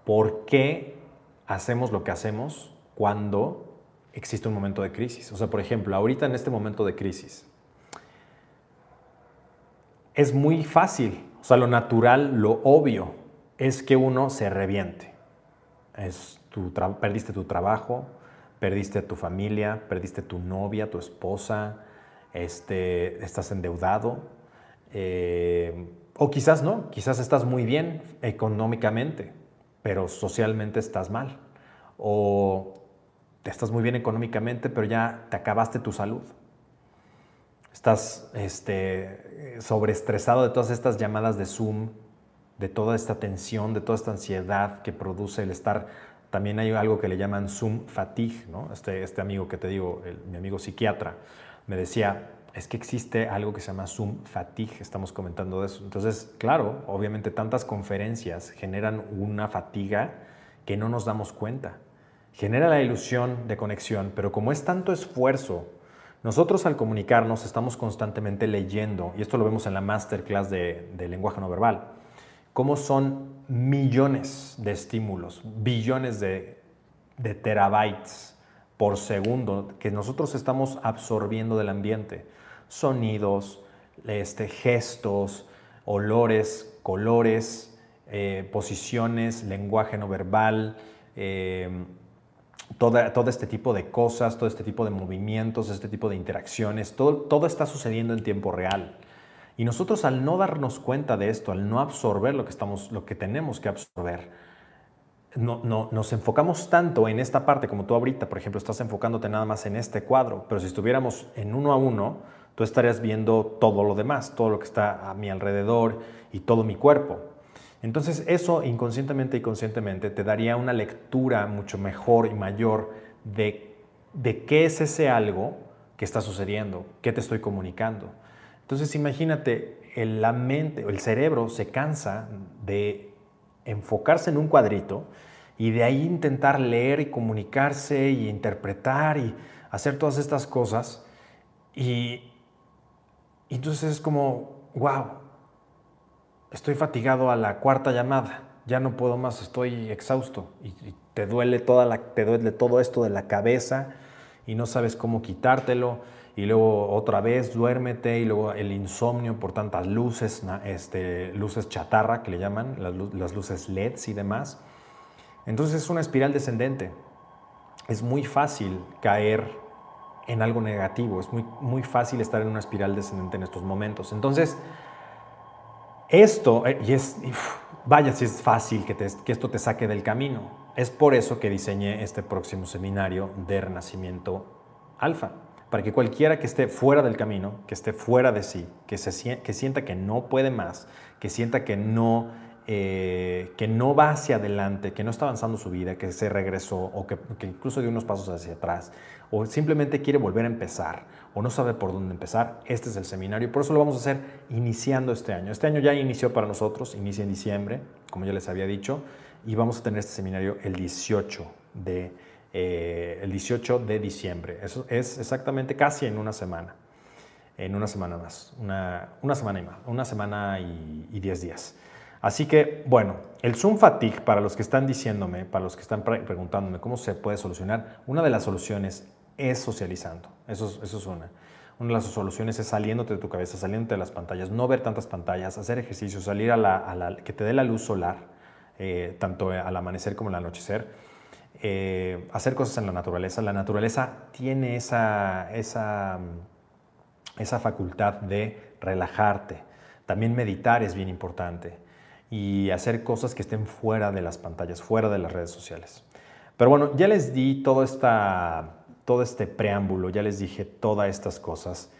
por qué hacemos lo que hacemos cuando existe un momento de crisis. O sea, por ejemplo, ahorita en este momento de crisis, es muy fácil, o sea, lo natural, lo obvio, es que uno se reviente. Es tu perdiste tu trabajo, perdiste tu familia, perdiste tu novia, tu esposa, este, estás endeudado, eh, o quizás no, quizás estás muy bien económicamente, pero socialmente estás mal, o estás muy bien económicamente, pero ya te acabaste tu salud. Estás este, sobreestresado de todas estas llamadas de Zoom, de toda esta tensión, de toda esta ansiedad que produce el estar. También hay algo que le llaman Zoom fatigue, ¿no? este, este amigo que te digo, mi amigo psiquiatra me decía, es que existe algo que se llama Zoom fatigue, estamos comentando de eso. Entonces, claro, obviamente tantas conferencias generan una fatiga que no nos damos cuenta. Genera la ilusión de conexión, pero como es tanto esfuerzo, nosotros al comunicarnos estamos constantemente leyendo, y esto lo vemos en la masterclass de, de lenguaje no verbal, cómo son millones de estímulos, billones de, de terabytes por segundo que nosotros estamos absorbiendo del ambiente. Sonidos, este, gestos, olores, colores, eh, posiciones, lenguaje no verbal, eh, todo este tipo de cosas, todo este tipo de movimientos, este tipo de interacciones, todo, todo está sucediendo en tiempo real. Y nosotros al no darnos cuenta de esto, al no absorber lo que, estamos, lo que tenemos que absorber, no, no, nos enfocamos tanto en esta parte como tú ahorita, por ejemplo, estás enfocándote nada más en este cuadro, pero si estuviéramos en uno a uno, tú estarías viendo todo lo demás, todo lo que está a mi alrededor y todo mi cuerpo. Entonces eso inconscientemente y conscientemente te daría una lectura mucho mejor y mayor de, de qué es ese algo que está sucediendo, qué te estoy comunicando. Entonces imagínate, el, la mente, el cerebro se cansa de enfocarse en un cuadrito y de ahí intentar leer y comunicarse y interpretar y hacer todas estas cosas. Y, y entonces es como, wow, estoy fatigado a la cuarta llamada, ya no puedo más, estoy exhausto y, te duele toda la, te duele todo esto de la cabeza y no sabes cómo quitártelo y luego otra vez duérmete y luego el insomnio por tantas luces, este, luces chatarra que le llaman, las, luces LEDs y demás. Entonces es una espiral descendente. Es muy fácil caer en algo negativo, es muy, muy fácil estar en una espiral descendente en estos momentos. Entonces, esto, eh, y es, vaya si es fácil que, que esto te saque del camino. Es por eso que diseñé este próximo seminario de renacimiento alfa, para que cualquiera que esté fuera del camino, que esté fuera de sí, que, se, que sienta que no puede más, que sienta que no, eh, que no va hacia adelante, que no está avanzando su vida, que se regresó o que, que incluso dio unos pasos hacia atrás, o simplemente quiere volver a empezar, o no sabe por dónde empezar, este es el seminario. Por eso lo vamos a hacer iniciando este año. Este año ya inició para nosotros, inicia en diciembre, como ya les había dicho, y vamos a tener este seminario el 18 de, eh, el 18 de diciembre. Eso es exactamente casi en una semana. En una semana más, una, una semana y más, una semana y 10 días. Así que, bueno, el Zoom fatigue, para los que están diciéndome, para los que están preguntándome cómo se puede solucionar, una de las soluciones es socializando. Eso, eso es una. Una de las soluciones es saliéndote de tu cabeza, saliéndote de las pantallas, no ver tantas pantallas, hacer ejercicio, salir a la, que te dé la luz solar, eh, tanto al amanecer como al anochecer, eh, hacer cosas en la naturaleza. La naturaleza tiene esa, esa, esa facultad de relajarte. También meditar es bien importante y hacer cosas que estén fuera de las pantallas, fuera de las redes sociales. Pero bueno, ya les di todo esta todo este preámbulo, ya les dije todas estas cosas,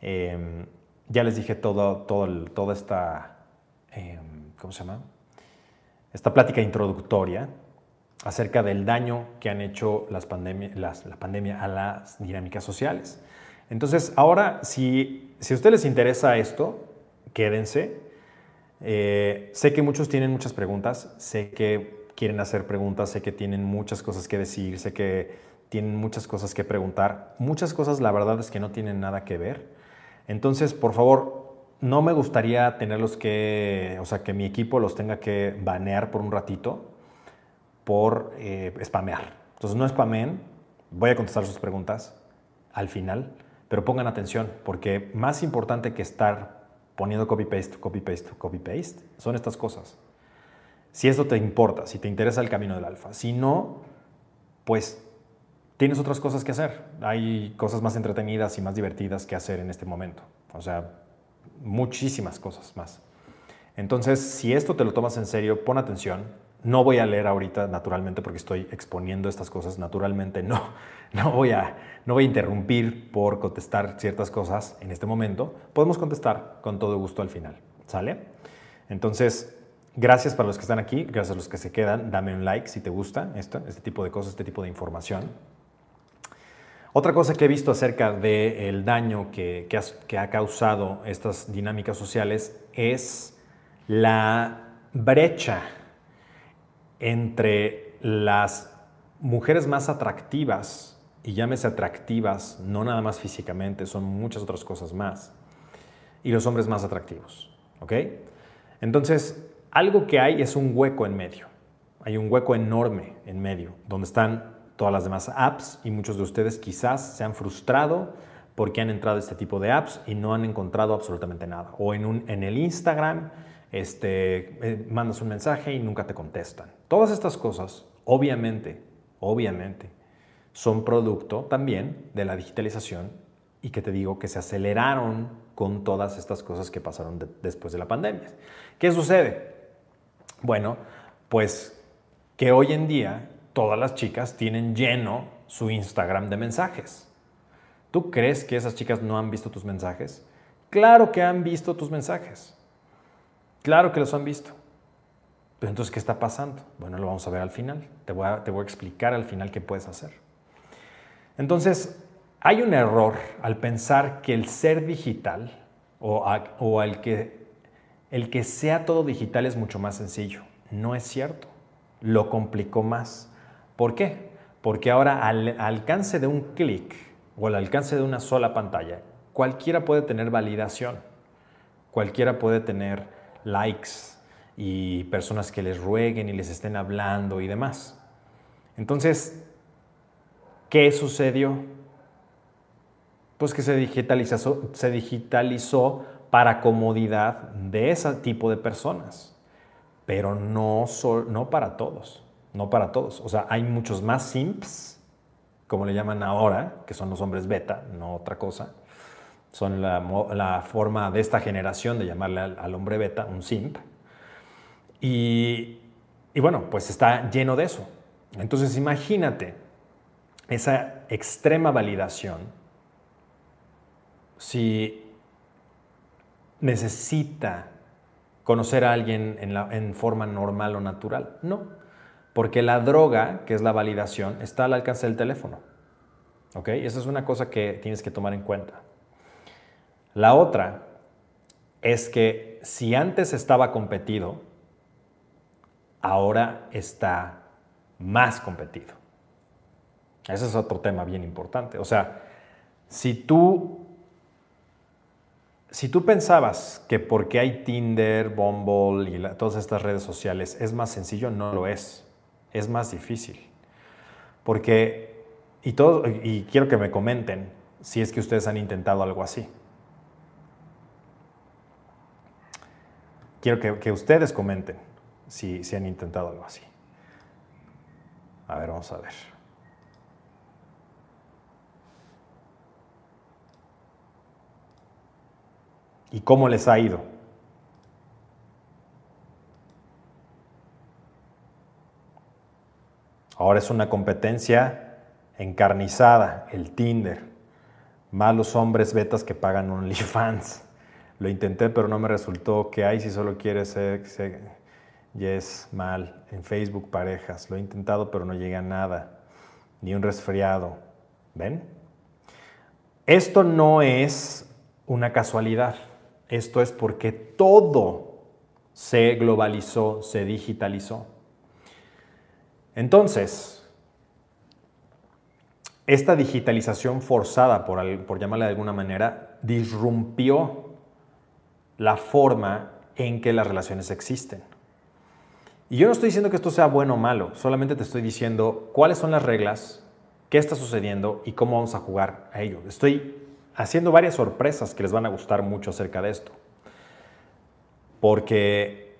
em, ya les dije todo, todo toda esta, em, ¿cómo se llama? Esta plática introductoria acerca del daño que han hecho las la pandemia a las dinámicas sociales. Entonces, ahora, si, si a ustedes les interesa esto, quédense. Eh, sé que muchos tienen muchas preguntas, sé que quieren hacer preguntas, sé que tienen muchas cosas que decir, sé que tienen muchas cosas que preguntar. Muchas cosas la verdad es que no tienen nada que ver. Entonces, por favor, no me gustaría tenerlos que, o sea, que mi equipo los tenga que banear por un ratito por eh, spamear. Entonces, no spamen, voy a contestar sus preguntas al final, pero pongan atención, porque más importante que estar poniendo copy-paste, copy-paste, copy-paste, son estas cosas. Si esto te importa, si te interesa el camino del alfa. Si no, pues tienes otras cosas que hacer. Hay cosas más entretenidas y más divertidas que hacer en este momento. O sea, muchísimas cosas más. Entonces, si esto te lo tomas en serio, pon atención. No voy a leer ahorita, naturalmente, porque estoy exponiendo estas cosas. Naturalmente, no, no, voy a, no voy a interrumpir por contestar ciertas cosas en este momento. Podemos contestar con todo gusto al final. ¿Sale? Entonces, gracias para los que están aquí, gracias a los que se quedan. Dame un like si te gusta esto, este tipo de cosas, este tipo de información. Otra cosa que he visto acerca del daño que, ha causado estas dinámicas sociales es la brecha entre las mujeres más atractivas, y llámese atractivas, no nada más físicamente, son muchas otras cosas más, y los hombres más atractivos. ¿Ok? Entonces, algo que hay es un hueco en medio. Hay un hueco enorme en medio, donde están todas las demás apps y muchos de ustedes quizás se han frustrado porque han entrado este tipo de apps y no han encontrado absolutamente nada. O en, un, en el Instagram este, eh, mandas un mensaje y nunca te contestan. Todas estas cosas, obviamente, obviamente, son producto también de la digitalización y que te digo que se aceleraron con todas estas cosas que pasaron después de la pandemia. ¿Qué sucede? Bueno, pues que hoy en día todas las chicas tienen lleno su Instagram de mensajes. ¿Tú crees que esas chicas no han visto tus mensajes? Claro que han visto tus mensajes. Claro que los han visto. Pero entonces, ¿qué está pasando? Bueno, lo vamos a ver al final. Te voy a, explicar al final qué puedes hacer. Entonces, hay un error al pensar que el ser digital o, o el, que, el que sea todo digital es mucho más sencillo. No es cierto. Lo complicó más. ¿Por qué? Porque ahora al alcance de un clic, o al alcance de una sola pantalla, cualquiera puede tener validación, cualquiera puede tener likes y personas que les rueguen y les estén hablando y demás. Entonces, ¿qué sucedió? Pues que se digitalizó, para comodidad de ese tipo de personas, pero no, no para todos, no para todos. O sea, hay muchos más simps como le llaman ahora, que son los hombres beta, no otra cosa. Son la, forma de esta generación de llamarle al, hombre beta, un simp. Y, y bueno, pues está lleno de eso. Entonces imagínate esa extrema validación si necesita conocer a alguien en, la, en, forma normal o natural. No. Porque la droga, que es la validación, está al alcance del teléfono. ¿Ok? Esa es una cosa que tienes que tomar en cuenta. La otra es que si antes estaba competido, ahora está más competido. Ese es otro tema bien importante. O sea, si tú, si tú pensabas que porque hay Tinder, Bumble y todas estas redes sociales es más sencillo, no lo es es más difícil. Porque, y, todo, y quiero que me comenten si es que ustedes han intentado algo así. Quiero que, ustedes comenten si, si han intentado algo así. A ver, vamos a ver. ¿Y cómo les ha ido? Ahora es una competencia encarnizada, el Tinder. Malos hombres betas que pagan OnlyFans. Lo intenté, pero no me resultó. Que hay si solo quieres ser, yes, mal. En Facebook parejas. Lo he intentado, pero no llega a nada. Ni un resfriado. ¿Ven? Esto no es una casualidad. Esto es porque todo se globalizó, se digitalizó. Entonces, esta digitalización forzada, por, por llamarla de alguna manera, disrumpió la forma en que las relaciones existen. Y yo no estoy diciendo que esto sea bueno o malo, solamente te estoy diciendo cuáles son las reglas, qué está sucediendo y cómo vamos a jugar a ello. Estoy haciendo varias sorpresas que les van a gustar mucho acerca de esto. Porque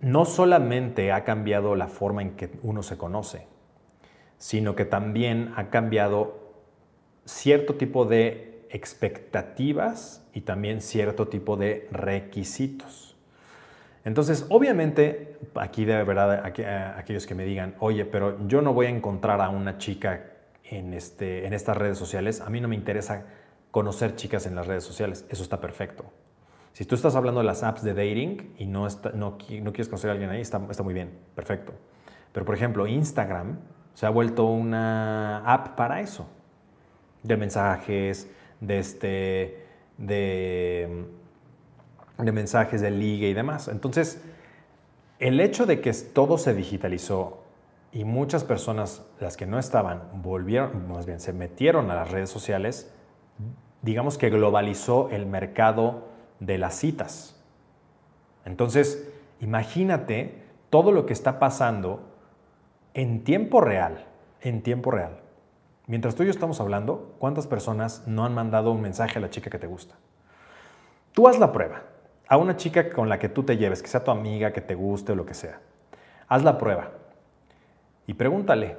no solamente ha cambiado la forma en que uno se conoce, sino que también ha cambiado cierto tipo de expectativas y también cierto tipo de requisitos. Entonces, obviamente, aquí de verdad, aquellos que me digan, oye, pero yo no voy a encontrar a una chica en, este, en estas redes sociales, a mí no me interesa conocer chicas en las redes sociales, eso está perfecto. Si tú estás hablando de las apps de dating y no, no, quieres conocer a alguien ahí, está, está muy bien, perfecto. Pero por ejemplo, Instagram se ha vuelto una app para eso, de mensajes, de, este, de, de mensajes de ligue y demás. Entonces, el hecho de que todo se digitalizó y muchas personas, las que no estaban, volvieron, más bien se metieron a las redes sociales, digamos que globalizó el mercado de las citas. Entonces, imagínate todo lo que está pasando en tiempo real, en tiempo real. Mientras tú y yo estamos hablando, ¿cuántas personas no han mandado un mensaje a la chica que te gusta? Tú haz la prueba. A una chica con la que tú te lleves, que sea tu amiga, que te guste o lo que sea. Haz la prueba. Y pregúntale.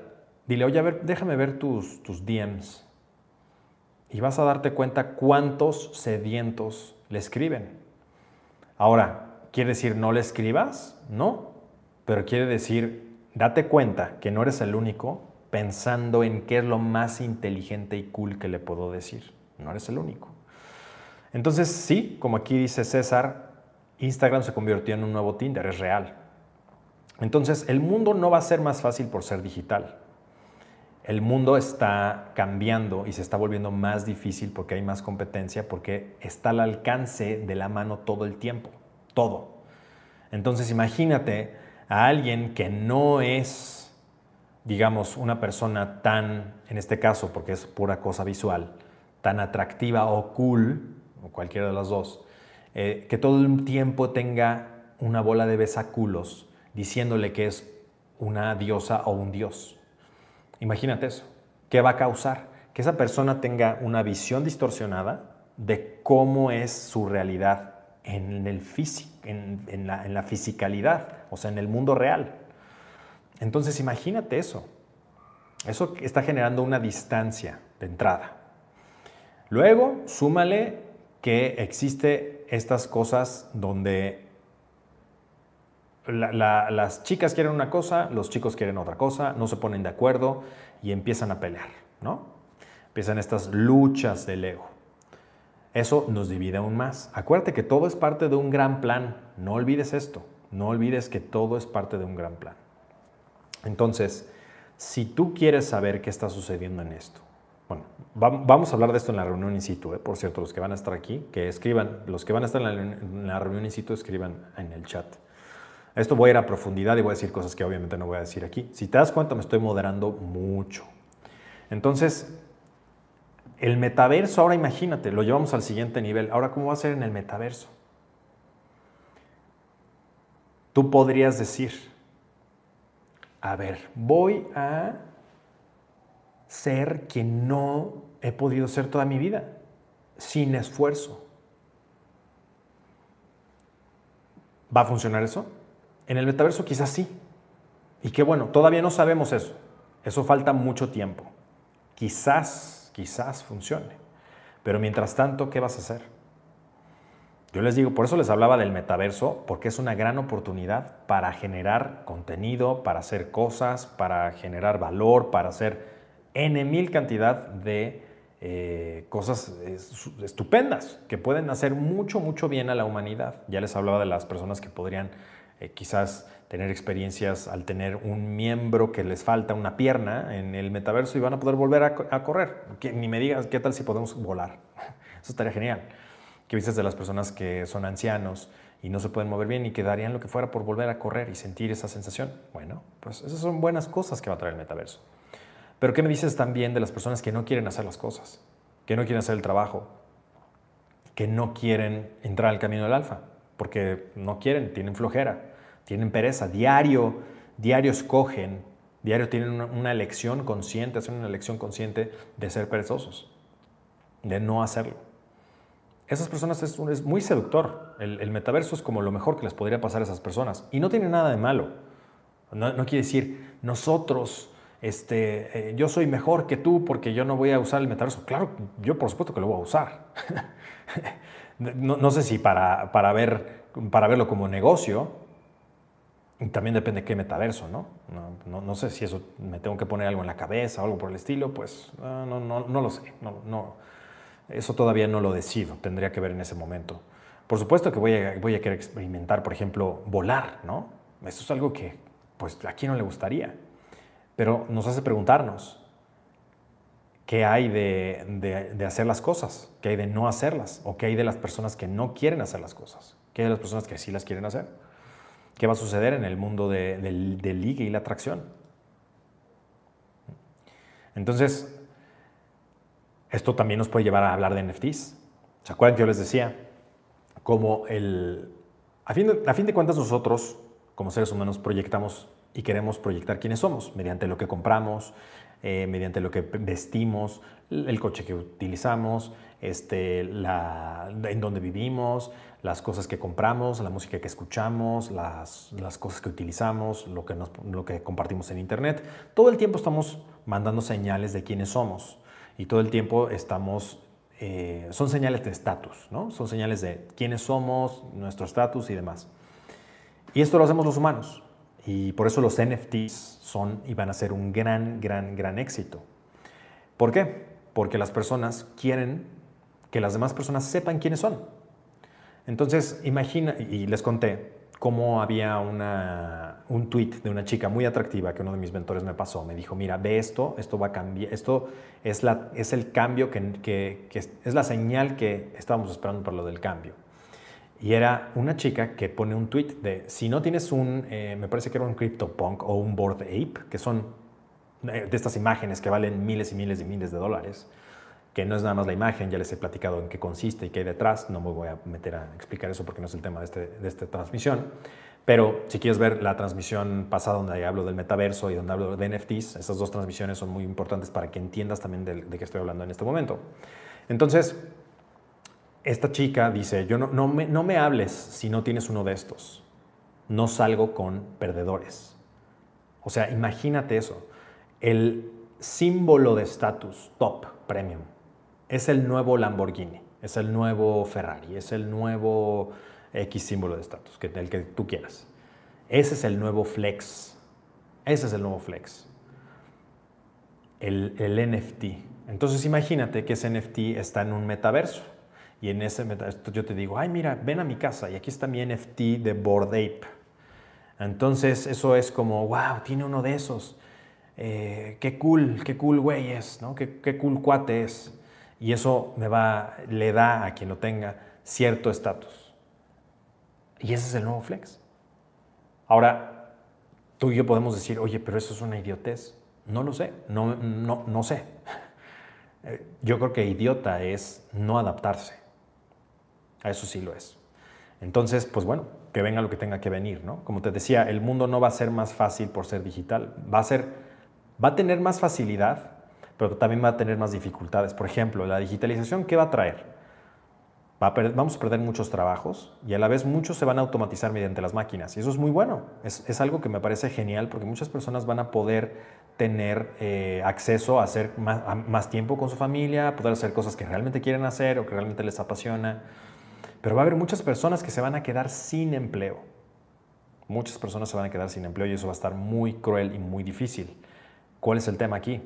Dile, oye, a ver, déjame ver tus, tus DMs. Y vas a darte cuenta cuántos sedientos le escriben. Ahora, ¿quiere decir no le escribas? No. Pero quiere decir, date cuenta que no eres el único pensando en qué es lo más inteligente y cool que le puedo decir. No eres el único. Entonces, sí, como aquí dice César, Instagram se convirtió en un nuevo Tinder, es real. Entonces, el mundo no va a ser más fácil por ser digital. El mundo está cambiando y se está volviendo más difícil porque hay más competencia, porque está al alcance de la mano todo el tiempo, todo. Entonces, imagínate a alguien que no es digamos, una persona tan, en este caso, porque es pura cosa visual, tan atractiva o cool, o cualquiera de las dos, eh, que todo el tiempo tenga una bola de besaculos diciéndole que es una diosa o un dios. Imagínate eso. ¿Qué va a causar? Que esa persona tenga una visión distorsionada de cómo es su realidad en, el en, la, en la fisicalidad, o sea, en el mundo real. Entonces imagínate eso. Eso está generando una distancia de entrada. Luego, súmale que existe estas cosas donde las chicas quieren una cosa, los chicos quieren otra cosa, no se ponen de acuerdo y empiezan a pelear, ¿no? Empiezan estas luchas del ego. Eso nos divide aún más. Acuérdate que todo es parte de un gran plan. No olvides esto. No olvides que todo es parte de un gran plan. Entonces, si tú quieres saber qué está sucediendo en esto, bueno, vamos a hablar de esto en la reunión in situ, ¿eh? por cierto, los que van a estar aquí, que escriban, los que van a estar en la, reunión in situ, escriban en el chat. Esto voy a ir a profundidad y voy a decir cosas que obviamente no voy a decir aquí. Si te das cuenta, me estoy moderando mucho. Entonces, el metaverso, ahora imagínate, lo llevamos al siguiente nivel. Ahora, ¿cómo va a ser en el metaverso? Tú podrías decir, a ver, voy a ser quien no he podido ser toda mi vida, sin esfuerzo. ¿Va a funcionar eso? En el metaverso quizás sí. Y qué bueno, todavía no sabemos eso. Eso falta mucho tiempo. Quizás, quizás funcione. Pero mientras tanto, ¿qué vas a hacer? Yo les digo, por eso les hablaba del metaverso, porque es una gran oportunidad para generar contenido, para hacer cosas, para generar valor, para hacer N mil cantidad de eh, cosas estupendas que pueden hacer mucho, mucho bien a la humanidad. Ya les hablaba de las personas que podrían eh, quizás tener experiencias al tener un miembro que les falta una pierna en el metaverso y van a poder volver a, correr. Ni me digas, ¿qué tal si podemos volar? Eso estaría genial que dices de las personas que son ancianos y no se pueden mover bien y que darían lo que fuera por volver a correr y sentir esa sensación. Bueno, pues esas son buenas cosas que va a traer el metaverso. Pero ¿qué me dices también de las personas que no quieren hacer las cosas, que no quieren hacer el trabajo, que no quieren entrar al camino del alfa, porque no quieren, tienen flojera, tienen pereza, diario, diario escogen, diario tienen una, una elección consciente, hacen una elección consciente de ser perezosos, de no hacerlo esas personas es, muy seductor. El, metaverso es como lo mejor que les podría pasar a esas personas. Y no tiene nada de malo. No, quiere decir, nosotros, este, eh, yo soy mejor que tú porque yo no voy a usar el metaverso. Claro, yo por supuesto que lo voy a usar. no, sé si para, para, ver, para verlo como negocio, también depende de qué metaverso, ¿no? ¿no? No, sé si eso me tengo que poner algo en la cabeza o algo por el estilo, pues no, no, no lo sé. No, no, eso todavía no lo decido, tendría que ver en ese momento. Por supuesto que voy a, voy a querer experimentar, por ejemplo, volar, ¿no? Eso es algo que, pues, a quién no le gustaría. Pero nos hace preguntarnos, ¿qué hay de, de, hacer las cosas? ¿Qué hay de no hacerlas? ¿O qué hay de las personas que no quieren hacer las cosas? ¿Qué hay de las personas que sí las quieren hacer? ¿Qué va a suceder en el mundo del, del ligue y la atracción? Entonces, esto también nos puede llevar a hablar de NFTs. ¿Se acuerdan que yo les decía? Como el... A fin, de, a fin de cuentas nosotros, como seres humanos, proyectamos y queremos proyectar quiénes somos mediante lo que compramos, eh, mediante lo que vestimos, el coche que utilizamos, este, la, en donde vivimos, las cosas que compramos, la música que escuchamos, las, las cosas que utilizamos, lo que, nos, lo que compartimos en Internet. Todo el tiempo estamos mandando señales de quiénes somos y todo el tiempo estamos eh, son señales de estatus, ¿no? Son señales de quiénes somos, nuestro estatus y demás. Y esto lo hacemos los humanos. Y por eso los NFTs son y van a ser un gran, gran, gran éxito. ¿Por qué? Porque las personas quieren que las demás personas sepan quiénes son. Entonces, imagina, y les conté, cómo había una, un tweet de una chica muy atractiva que uno de mis mentores me pasó. Me dijo, mira, ve esto, esto va a cambiar, esto es, la, es el cambio que, que, es la señal que estábamos esperando para lo del cambio. Y era una chica que pone un tweet de, si no tienes un, eh, me parece que era un CryptoPunk o un Board Ape, que son eh, de estas imágenes que valen miles y miles y miles de dólares, que no es nada más la imagen, ya les he platicado en qué consiste y qué hay detrás, no me voy a meter a explicar eso porque no es el tema de, este, de esta transmisión, pero si quieres ver la transmisión pasada donde hablo del metaverso y donde hablo de NFTs, esas dos transmisiones son muy importantes para que entiendas también de, qué estoy hablando en este momento. Entonces, esta chica dice, yo no, no, me, no me hables si no tienes uno de estos, no salgo con perdedores. O sea, imagínate eso, el símbolo de estatus top premium es el nuevo Lamborghini, es el nuevo Ferrari, es el nuevo X símbolo de estatus, el que tú quieras. Ese es el nuevo flex. Ese es el nuevo flex. El, el NFT. Entonces imagínate que ese NFT está en un metaverso. Y en ese metaverso yo te digo, ay mira, ven a mi casa y aquí está mi NFT de Bored Ape. Entonces eso es como, wow, tiene uno de esos. Eh, qué cool, qué cool güey es, ¿no? Qué, qué cool cuate es y eso me va, le da a quien lo tenga cierto estatus. Y ese es el nuevo flex. Ahora, tú y yo podemos decir, oye, pero eso es una idiotez. No lo sé, no, no, no sé. Eh, yo creo que idiota es no adaptarse. A eso sí lo es. Entonces, pues bueno, que venga lo que tenga que venir, ¿no? Como te decía, el mundo no va a ser más fácil por ser digital. Va a ser, va a tener más facilidad, pero también va a tener más dificultades. Por ejemplo, la digitalización, ¿qué va a traer? Vamos a perder muchos trabajos y a la vez muchos se van a automatizar mediante las máquinas. Y eso es muy bueno. Es, algo que me parece genial porque muchas personas van a poder tener eh, acceso a hacer más, más, tiempo con su familia, poder hacer cosas que realmente quieren hacer o que realmente les apasiona. Pero va a haber muchas personas que se van a quedar sin empleo. Muchas personas se van a quedar sin empleo y eso va a estar muy cruel y muy difícil. ¿Cuál es el tema aquí?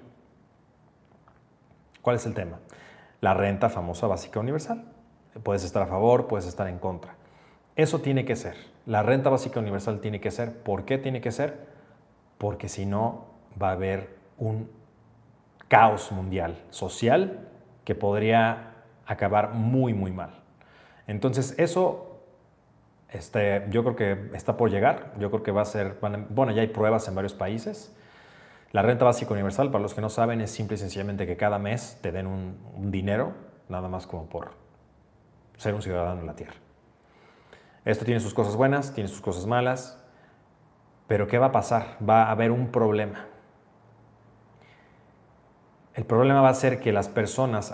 ¿Cuál es el tema? La renta famosa básica universal. Puedes estar a favor, puedes estar en contra. Eso tiene que ser. La renta básica universal tiene que ser. ¿Por qué tiene que ser? Porque si no, va a haber un caos mundial social que podría acabar muy, muy mal. Entonces, eso este, yo creo que está por llegar. Yo creo que va a ser, bueno, ya hay pruebas en varios países. La renta básica universal, para los que no saben, es simple y sencillamente que cada mes te den un, dinero, nada más como por ser un ciudadano en la Tierra. Esto tiene sus cosas buenas, tiene sus cosas malas, pero ¿qué va a pasar? Va a haber un problema. El problema va a ser que las personas,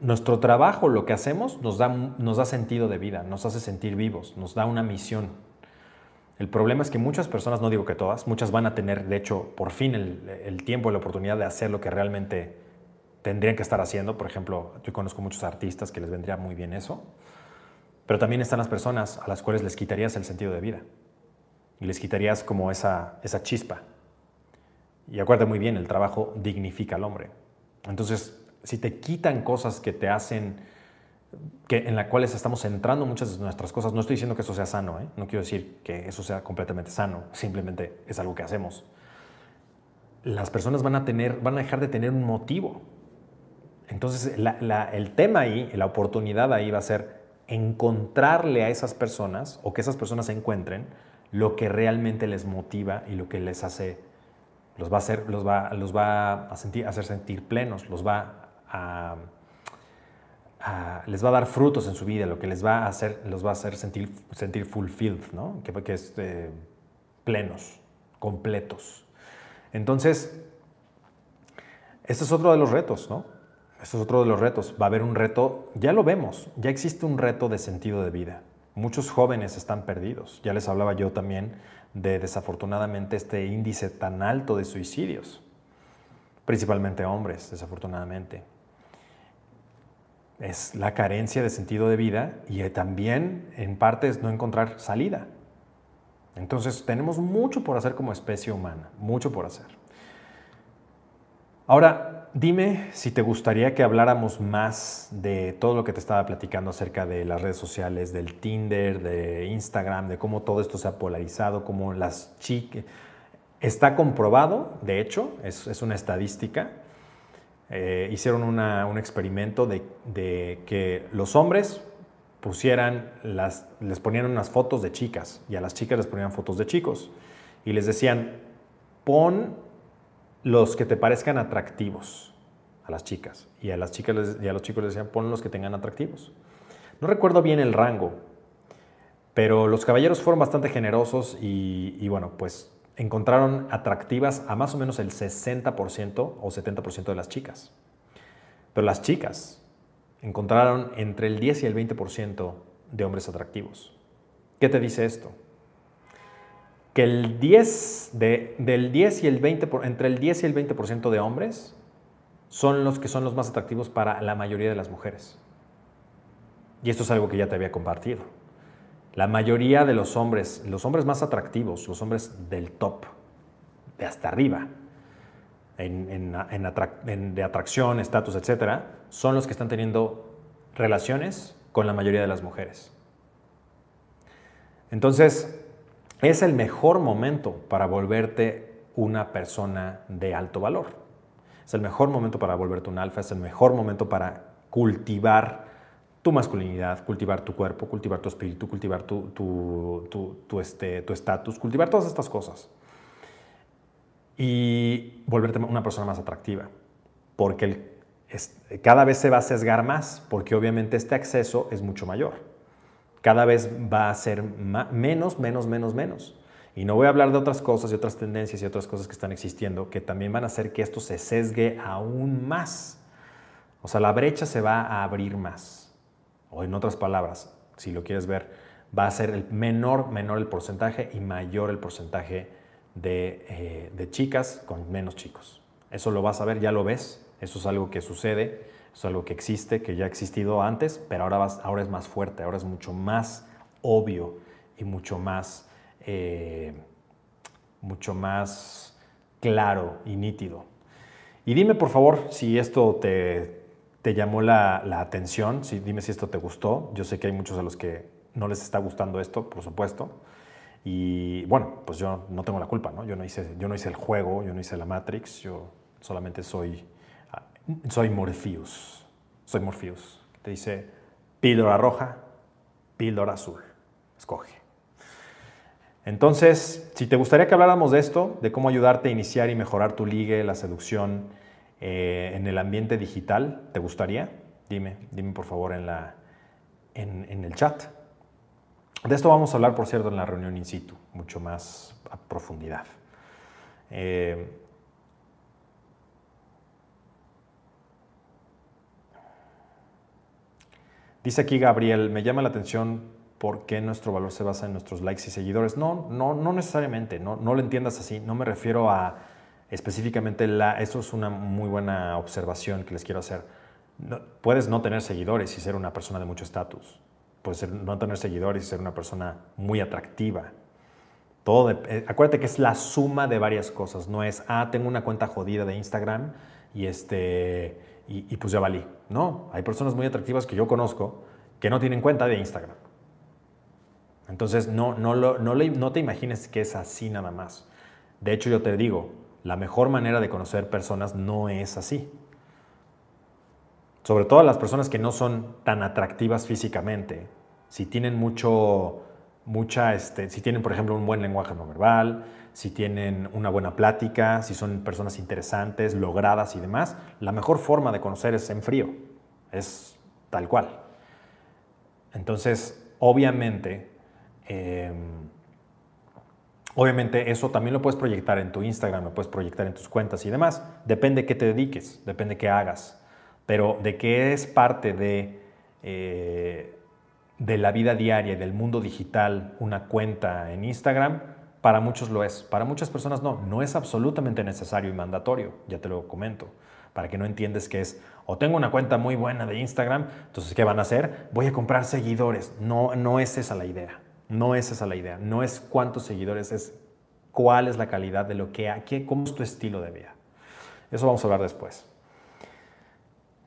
nuestro trabajo, lo que hacemos, nos da, nos da sentido de vida, nos hace sentir vivos, nos da una misión, el problema es que muchas personas, no digo que todas, muchas van a tener, de hecho, por fin el, tiempo y la oportunidad de hacer lo que realmente tendrían que estar haciendo. Por ejemplo, yo conozco muchos artistas que les vendría muy bien eso. Pero también están las personas a las cuales les quitarías el sentido de vida. Y les quitarías como esa, esa chispa. Y acuérdate muy bien, el trabajo dignifica al hombre. Entonces, si te quitan cosas que te hacen que, en las cuales estamos centrando muchas de nuestras cosas. No estoy diciendo que eso sea sano, ¿eh? no quiero decir que eso sea completamente sano, simplemente es algo que hacemos. Las personas van a, tener, van a dejar de tener un motivo. Entonces, el tema ahí, la oportunidad ahí va a ser encontrarle a esas personas o que esas personas encuentren lo que realmente les motiva y lo que les hace, los va a hacer, los va, los va a, sentir, hacer sentir plenos, los va les va a dar frutos en su vida, lo que les va a hacer, los va a hacer sentir, sentir fulfilled, ¿no? que, que es eh, plenos, completos. Entonces, Este es otro de los retos, ¿no? Este es otro de los retos. Va a haber un reto, ya lo vemos, ya existe un reto de sentido de vida. Muchos jóvenes están perdidos. Ya les hablaba yo también de desafortunadamente este índice tan alto de suicidios, principalmente hombres, desafortunadamente. Es la carencia de sentido de vida y también en parte es no encontrar salida. Entonces tenemos mucho por hacer como especie humana, mucho por hacer. Ahora, dime si te gustaría que habláramos más de todo lo que te estaba platicando acerca de las redes sociales, del Tinder, de Instagram, de cómo todo esto se ha polarizado, cómo las chicas... Está comprobado, de hecho, es, una estadística. Eh, hicieron un experimento de, que los hombres pusieran las, les ponían unas fotos de chicas y a las chicas les ponían fotos de chicos y les decían, pon los que te parezcan atractivos a las chicas. Y a las chicas y a los chicos les decían, pon los que tengan atractivos. No recuerdo bien el rango, pero los caballeros fueron bastante generosos y, bueno, pues encontraron atractivas a más o menos el 60% o 70% de las chicas. Pero las chicas encontraron entre el 10 y el 20% de hombres atractivos. ¿Qué te dice esto? Que el 10 del 10 y el 20, entre el 10 y el 20% de hombres son los que son los más atractivos para la mayoría de las mujeres. Y esto es algo que ya te había compartido. La mayoría de los hombres, los hombres más atractivos, los hombres del top, de hasta arriba, en, de atracción, estatus, etc., son los que están teniendo relaciones con la mayoría de las mujeres. Entonces, es el mejor momento para volverte una persona de alto valor. Es el mejor momento para volverte un alfa, es el mejor momento para cultivar tu masculinidad, cultivar tu cuerpo, cultivar tu espíritu, cultivar tu, tu, este, estatus, cultivar todas estas cosas. Y volverte una persona más atractiva, porque cada vez se va a sesgar más, porque obviamente este acceso es mucho mayor cada vez va a ser menos, menos, menos, menos. Y no voy a hablar de otras cosas y otras tendencias y otras cosas que están existiendo que también van a hacer que esto se sesgue aún más. O sea, la brecha se va a abrir más. O en otras palabras, si lo quieres ver, va a ser el menor, menor el porcentaje y mayor el porcentaje de, eh, de chicas con menos chicos. Eso lo vas a ver, ya lo ves. Eso es algo que sucede es algo que existe, que ya ha existido antes, pero ahora, ahora es más fuerte, ahora es mucho más obvio y mucho más, eh, mucho más claro y nítido. Y dime por favor si esto te, te llamó la, la, atención, si, dime si esto te gustó. Yo sé que hay muchos a los que no les está gustando esto, por supuesto. Y bueno, pues yo no tengo la culpa, ¿no? Yo no hice, yo no hice el juego, yo no hice la Matrix, yo solamente soy soy Morpheus. Soy Morpheus. Te dice píldora roja, píldora azul. Escoge. Entonces, si te gustaría que habláramos de esto, de cómo ayudarte a iniciar y mejorar tu ligue, la seducción eh, en el ambiente digital, ¿te gustaría? Dime, dime por favor en, la, en, el chat. De esto vamos a hablar, por cierto, en la reunión in situ, mucho más a profundidad. Eh, Dice aquí Gabriel, me llama la atención por qué nuestro valor se basa en nuestros likes y seguidores. No, no, no necesariamente, no, no lo entiendas así. No me refiero a específicamente la... Eso es una muy buena observación que les quiero hacer. puedes no tener seguidores y ser una persona de mucho estatus. Puedes no tener seguidores y ser una persona muy atractiva. Todo eh, acuérdate que es la suma de varias cosas. No es, ah, tengo una cuenta jodida de Instagram y este y, pues ya valí. No, hay personas muy atractivas que yo conozco que no tienen cuenta de Instagram. Entonces, no, no, no, no te imagines que es así nada más. De hecho, yo te digo, la mejor manera de conocer personas no es así. Sobre todo las personas que no son tan atractivas físicamente. Si tienen mucho, mucha, este, si tienen, por ejemplo, un buen lenguaje no verbal, si tienen una buena plática, si son personas interesantes, logradas y demás, la mejor forma de conocer es en frío, es tal cual. Entonces, obviamente, em, Obviamente eso también lo puedes proyectar en tu Instagram, lo puedes proyectar en tus cuentas y demás. Depende de qué te dediques, depende de qué hagas. Pero de qué es parte de, eh, de la vida diaria, del mundo digital, una cuenta en Instagram, para muchos lo es. Para muchas personas no. No es absolutamente necesario y mandatorio, ya te lo comento. Para que no entiendes que es, o tengo una cuenta muy buena de Instagram, entonces ¿qué van a hacer? Voy a comprar seguidores. No, no es esa la idea. No es esa la idea. No es cuántos seguidores, es cuál es la calidad de lo que hay, cómo es tu estilo de vida. Eso vamos a hablar después.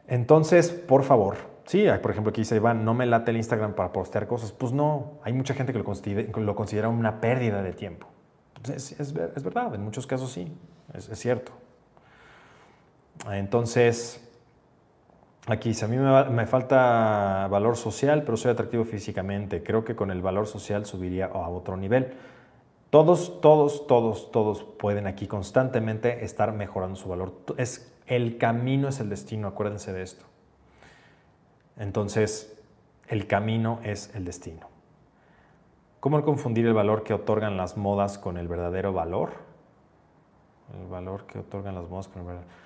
Entonces, por favor, sí, por ejemplo, aquí dice Iván, no me late el Instagram para postear cosas. Pues no, hay mucha gente que lo considera, una pérdida de tiempo. Es, verdad, en muchos casos sí, es, cierto. Entonces, Aquí dice, a mí me, falta valor social, pero soy atractivo físicamente. Creo que con el valor social subiría a otro nivel. Todos, todos, todos, todos pueden aquí constantemente estar mejorando su valor. Es, el camino es el destino, acuérdense de esto. Entonces, el camino es el destino. ¿Cómo confundir el valor que otorgan las modas con el verdadero valor? El valor que otorgan las modas con el verdadero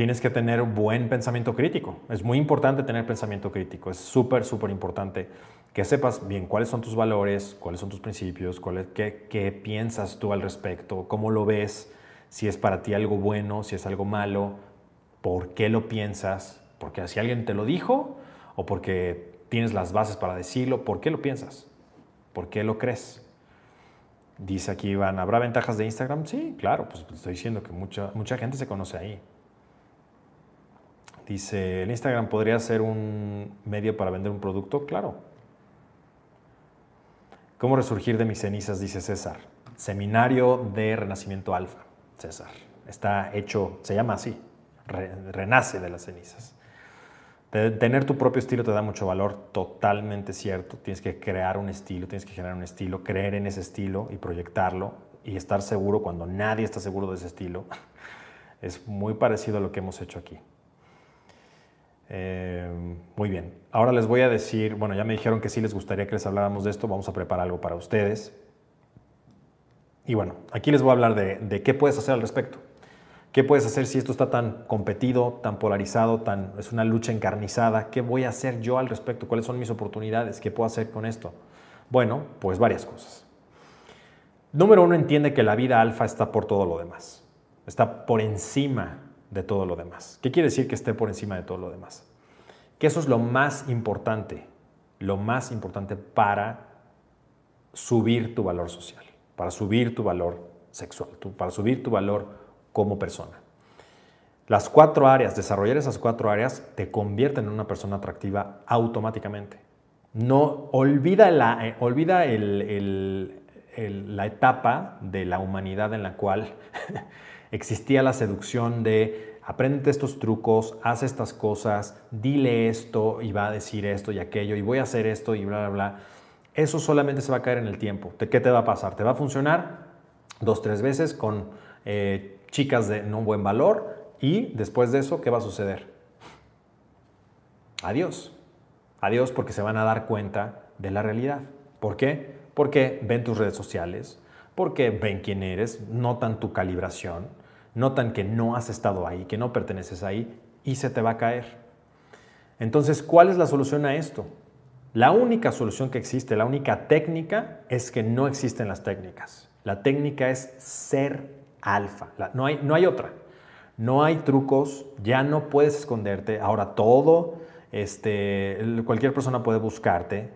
tienes que tener buen pensamiento crítico. Es muy importante tener pensamiento crítico. Es súper, súper importante que sepas bien cuáles son tus valores, cuáles son tus principios, qué, qué, piensas tú al respecto, cómo lo ves, si es para ti algo bueno, si es algo malo, por qué lo piensas, porque si alguien te lo dijo o porque tienes las bases para decirlo, ¿por qué lo piensas? ¿Por qué lo crees? Dice aquí Iván, ¿habrá ventajas de Instagram? Sí, claro, pues estoy diciendo que mucha, mucha gente se conoce ahí. Dice, ¿el Instagram podría ser un medio para vender un producto? Claro. ¿Cómo resurgir de mis cenizas? Dice César. Seminario de Renacimiento Alfa, César. Está hecho, se llama así, renace de las cenizas. Tener tu propio estilo te da mucho valor, totalmente cierto. Tienes que crear un estilo, tienes que generar un estilo, creer en ese estilo y proyectarlo y estar seguro cuando nadie está seguro de ese estilo. Es muy parecido a lo que hemos hecho aquí. Eh, muy bien. Ahora les voy a decir, bueno, ya me dijeron que sí les gustaría que les habláramos de esto, vamos a preparar algo para ustedes. Y bueno, aquí les voy a hablar de, qué puedes hacer al respecto. ¿Qué puedes hacer si esto está tan competido, tan polarizado, tan, es una lucha encarnizada? ¿Qué voy a hacer yo al respecto? ¿Cuáles son mis oportunidades? ¿Qué puedo hacer con esto? Bueno, pues varias cosas. Número uno, entiende que la vida alfa está por todo lo demás. Está por encima de todo lo demás. ¿Qué quiere decir que esté por encima de todo lo demás? Que eso es lo más importante, lo más importante para subir tu valor social, para subir tu valor sexual, para subir tu valor como persona. Las cuatro áreas, desarrollar esas cuatro áreas te convierten en una persona atractiva automáticamente. No olvida la, eh, olvida la etapa de la humanidad en la cual existía la seducción de aprende estos trucos, haz estas cosas, dile esto y va a decir esto y aquello y voy a hacer esto y bla, bla, bla. Eso solamente se va a caer en el tiempo. ¿De qué te va a pasar? Te va a funcionar dos, tres veces con eh, chicas de no buen valor y después de eso, ¿qué va a suceder? Adiós. Adiós porque se van a dar cuenta de la realidad. ¿Por qué? Porque ven tus redes sociales, porque ven quién eres, notan tu calibración, notan que no has estado ahí, que no perteneces ahí y se te va a caer. Entonces, ¿cuál es la solución a esto? La única solución que existe, la única técnica es que no existen las técnicas. La técnica es ser alfa. no, hay, no hay otra. No hay trucos, ya no puedes esconderte. Ahora todo, este, cualquier persona puede buscarte.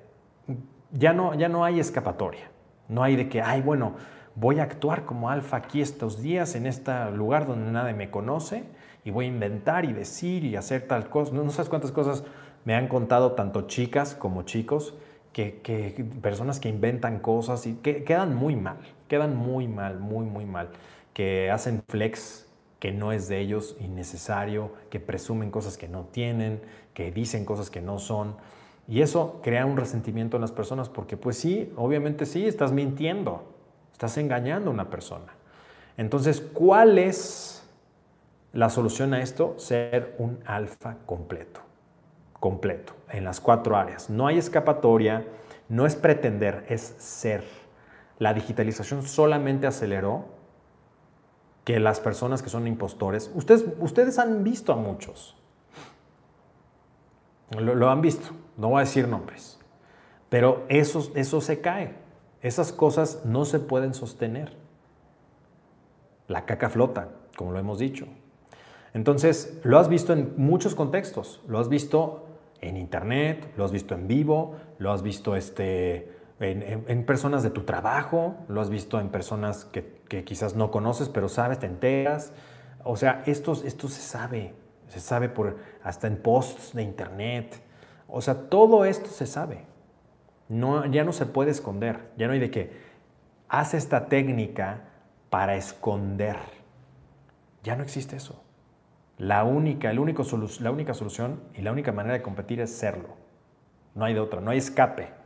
Ya no, ya no hay escapatoria. No hay de que, ay, bueno, voy a actuar como alfa aquí estos días en este lugar donde nadie me conoce y voy a inventar y decir y hacer tal cosa. No, sabes cuántas cosas me han contado tanto chicas como chicos, que, personas que inventan cosas y que quedan muy mal, quedan muy mal, muy, muy mal, que hacen flex que no es de ellos innecesario, que presumen cosas que no tienen, que dicen cosas que no son. Y eso crea un resentimiento en las personas porque pues sí, obviamente sí, estás mintiendo, estás engañando a una persona. Entonces, ¿cuál es la solución a esto? Ser un alfa completo, completo, en las cuatro áreas. No hay escapatoria, no es pretender, es ser. la digitalización solamente aceleró que las personas que son impostores, ustedes, ustedes han visto a muchos, lo, han visto, no voy a decir nombres, pero eso, eso se cae, esas cosas no se pueden sostener. La caca flota, como lo hemos dicho. Entonces, lo has visto en muchos contextos, lo has visto en internet, lo has visto en vivo, lo has visto este, en, personas de tu trabajo, lo has visto en personas que, quizás no conoces, pero sabes, te enteras. O sea, esto, esto se sabe, se sabe por, hasta en posts de internet. O sea, todo esto se sabe. No, ya no se puede esconder, ya no hay de que haz esta técnica para esconder. Ya no existe eso. La única, el único la única solución y la única manera de competir es serlo. No hay de otra, no hay escape.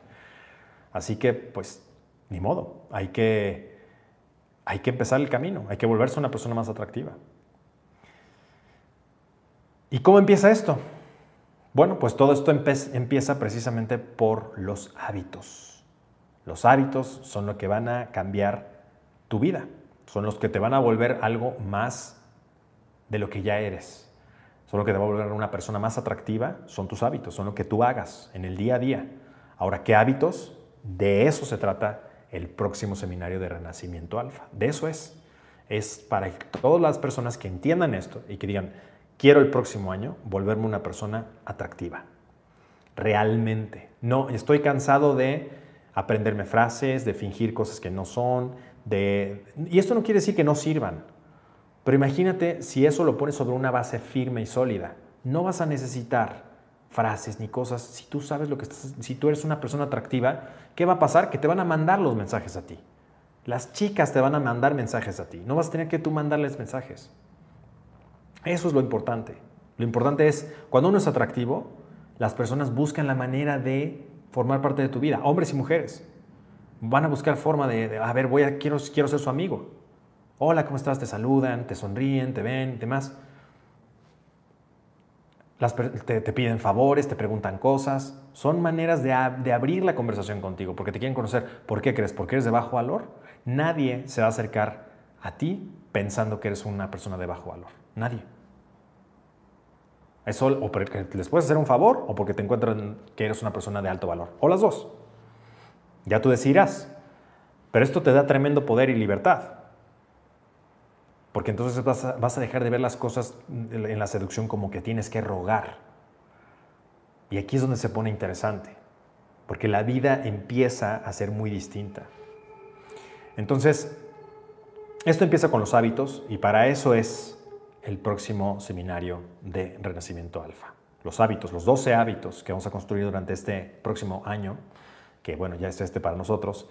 Así que, pues, ni modo, hay que, hay que empezar el camino, hay que volverse una persona más atractiva. ¿Y cómo empieza esto? Bueno, pues todo esto empieza precisamente por los hábitos. Los hábitos son lo que van a cambiar tu vida, son los que te van a volver algo más de lo que ya eres. Son lo que te va a volver una persona más atractiva, son tus hábitos, son lo que tú hagas en el día a día. Ahora, ¿qué hábitos? De eso se trata el próximo seminario de Renacimiento Alfa. De eso es. Es para todas las personas que entiendan esto y que digan, quiero el próximo año volverme una persona atractiva. Realmente. No, estoy cansado de aprenderme frases, de fingir cosas que no son, de... Y esto no quiere decir que no sirvan. Pero imagínate si eso lo pones sobre una base firme y sólida. No vas a necesitar frases ni cosas. Si tú sabes lo que estás, si tú eres una persona atractiva, ¿qué va a pasar? Que te van a mandar los mensajes a ti. Las chicas te van a mandar mensajes a ti. No vas a tener que tú mandarles mensajes. Eso es lo importante. Lo importante es, cuando uno es atractivo, las personas buscan la manera de formar parte de tu vida, hombres y mujeres. Van a buscar forma de, a ver, voy quiero, quiero ser su amigo. Hola, ¿cómo estás? Te saludan, te sonríen, te ven y demás te, piden favores, te preguntan cosas. Son maneras de, abrir la conversación contigo porque te quieren conocer. ¿Por qué crees? ¿Porque eres de bajo valor? Nadie se va a acercar a ti pensando que eres una persona de bajo valor. Nadie. Eso, o porque les puedes hacer un favor o porque te encuentran que eres una persona de alto valor. O las dos. Ya tú decidirás. Pero esto te da tremendo poder y libertad. Porque entonces vas a, dejar de ver las cosas en la seducción como que tienes que rogar. Y aquí es donde se pone interesante, porque la vida empieza a ser muy distinta. Entonces, esto empieza con los hábitos y para eso es el próximo seminario de Renacimiento Alfa. Los hábitos, los 12 hábitos que vamos a construir durante este próximo año, que bueno, ya es este para nosotros,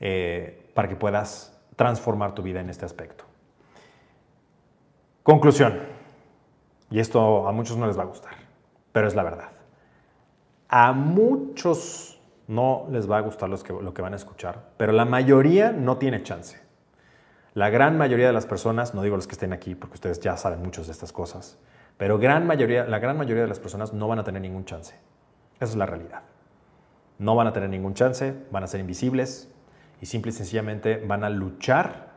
eh, para que puedas transformar tu vida en este aspecto. Conclusión. Y esto a muchos no les va a gustar, pero es la verdad. A muchos no les va a gustar lo que van a escuchar, pero la mayoría no tiene chance. La gran mayoría de las personas, no digo los que estén aquí porque ustedes ya saben muchas de estas cosas, pero gran mayoría, la gran mayoría de las personas no van a tener ningún chance. Esa es la realidad. No van a tener ningún chance, van a ser invisibles y simple y sencillamente van a luchar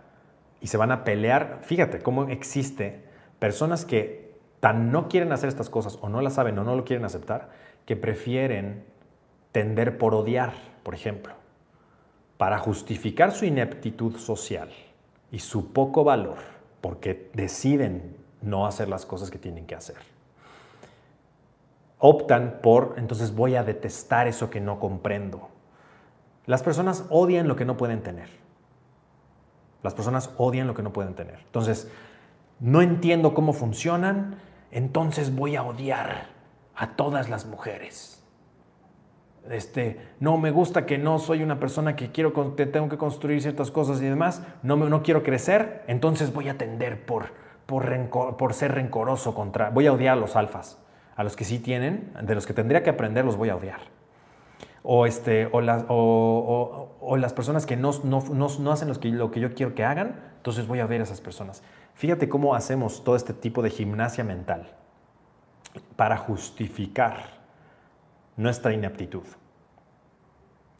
y se van a pelear. Fíjate cómo existe personas que tan no quieren hacer estas cosas o no las saben o no lo quieren aceptar, que prefieren tender por odiar, por ejemplo, para justificar su ineptitud social y su poco valor, porque deciden no hacer las cosas que tienen que hacer. Optan por, entonces voy a detestar eso que no comprendo. Las personas odian lo que no pueden tener. Las personas odian lo que no pueden tener. Entonces, no entiendo cómo funcionan, entonces voy a odiar a todas las mujeres. Este, no me gusta que no soy una persona que quiero tengo que construir ciertas cosas y demás, no, no quiero crecer, entonces voy a tender por, por, por ser rencoroso contra, voy a odiar a los alfas, a los que sí tienen, de los que tendría que aprender los voy a odiar o, este, o, las, o, las personas que no, no, hacen lo que, lo que yo quiero que hagan, entonces voy a ver a esas personas. Fíjate cómo hacemos todo este tipo de gimnasia mental para justificar nuestra ineptitud.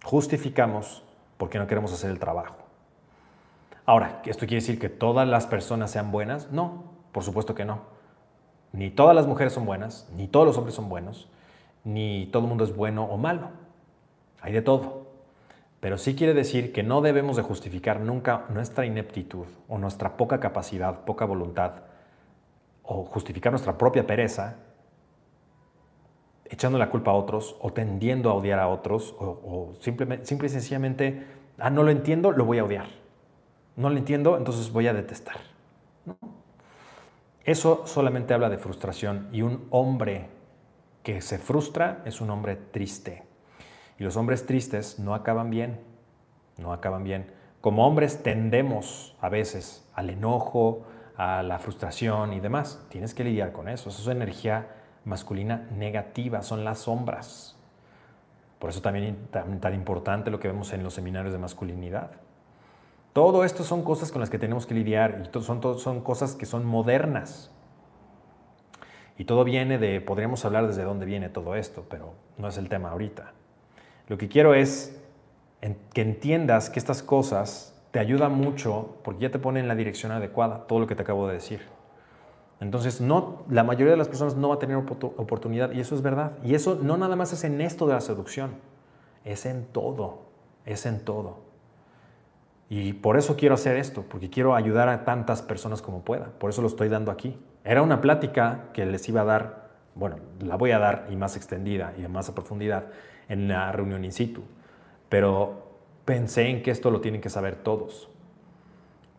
Justificamos porque no queremos hacer el trabajo. Ahora, ¿esto quiere decir que todas las personas sean buenas? No, por supuesto que no. Ni todas las mujeres son buenas, ni todos los hombres son buenos, ni todo el mundo es bueno o malo. Hay de todo. Pero sí quiere decir que no debemos de justificar nunca nuestra ineptitud o nuestra poca capacidad, poca voluntad, o justificar nuestra propia pereza echando la culpa a otros o tendiendo a odiar a otros o, simplemente, simple y sencillamente, ah, no lo entiendo, lo voy a odiar. No lo entiendo, entonces voy a detestar. Eso solamente habla de frustración y un hombre que se frustra es un hombre triste. Y los hombres tristes no acaban bien, no acaban bien. Como hombres tendemos a veces al enojo, a la frustración y demás. Tienes que lidiar con eso. Eso es energía masculina negativa, son las sombras. Por eso también tan, tan importante lo que vemos en los seminarios de masculinidad. Todo esto son cosas con las que tenemos que lidiar y son, son cosas que son modernas. Y todo viene de, podríamos hablar desde dónde viene todo esto, pero no es el tema ahorita. Lo que quiero es que entiendas que estas cosas te ayudan mucho porque ya te ponen en la dirección adecuada, todo lo que te acabo de decir. Entonces, no, la mayoría de las personas no va a tener oportunidad y eso es verdad. Y eso no nada más es en esto de la seducción, es en todo, es en todo. Y por eso quiero hacer esto, porque quiero ayudar a tantas personas como pueda. Por eso lo estoy dando aquí. Era una plática que les iba a dar, bueno, la voy a dar y más extendida y más a profundidad en la reunión in situ. Pero pensé en que esto lo tienen que saber todos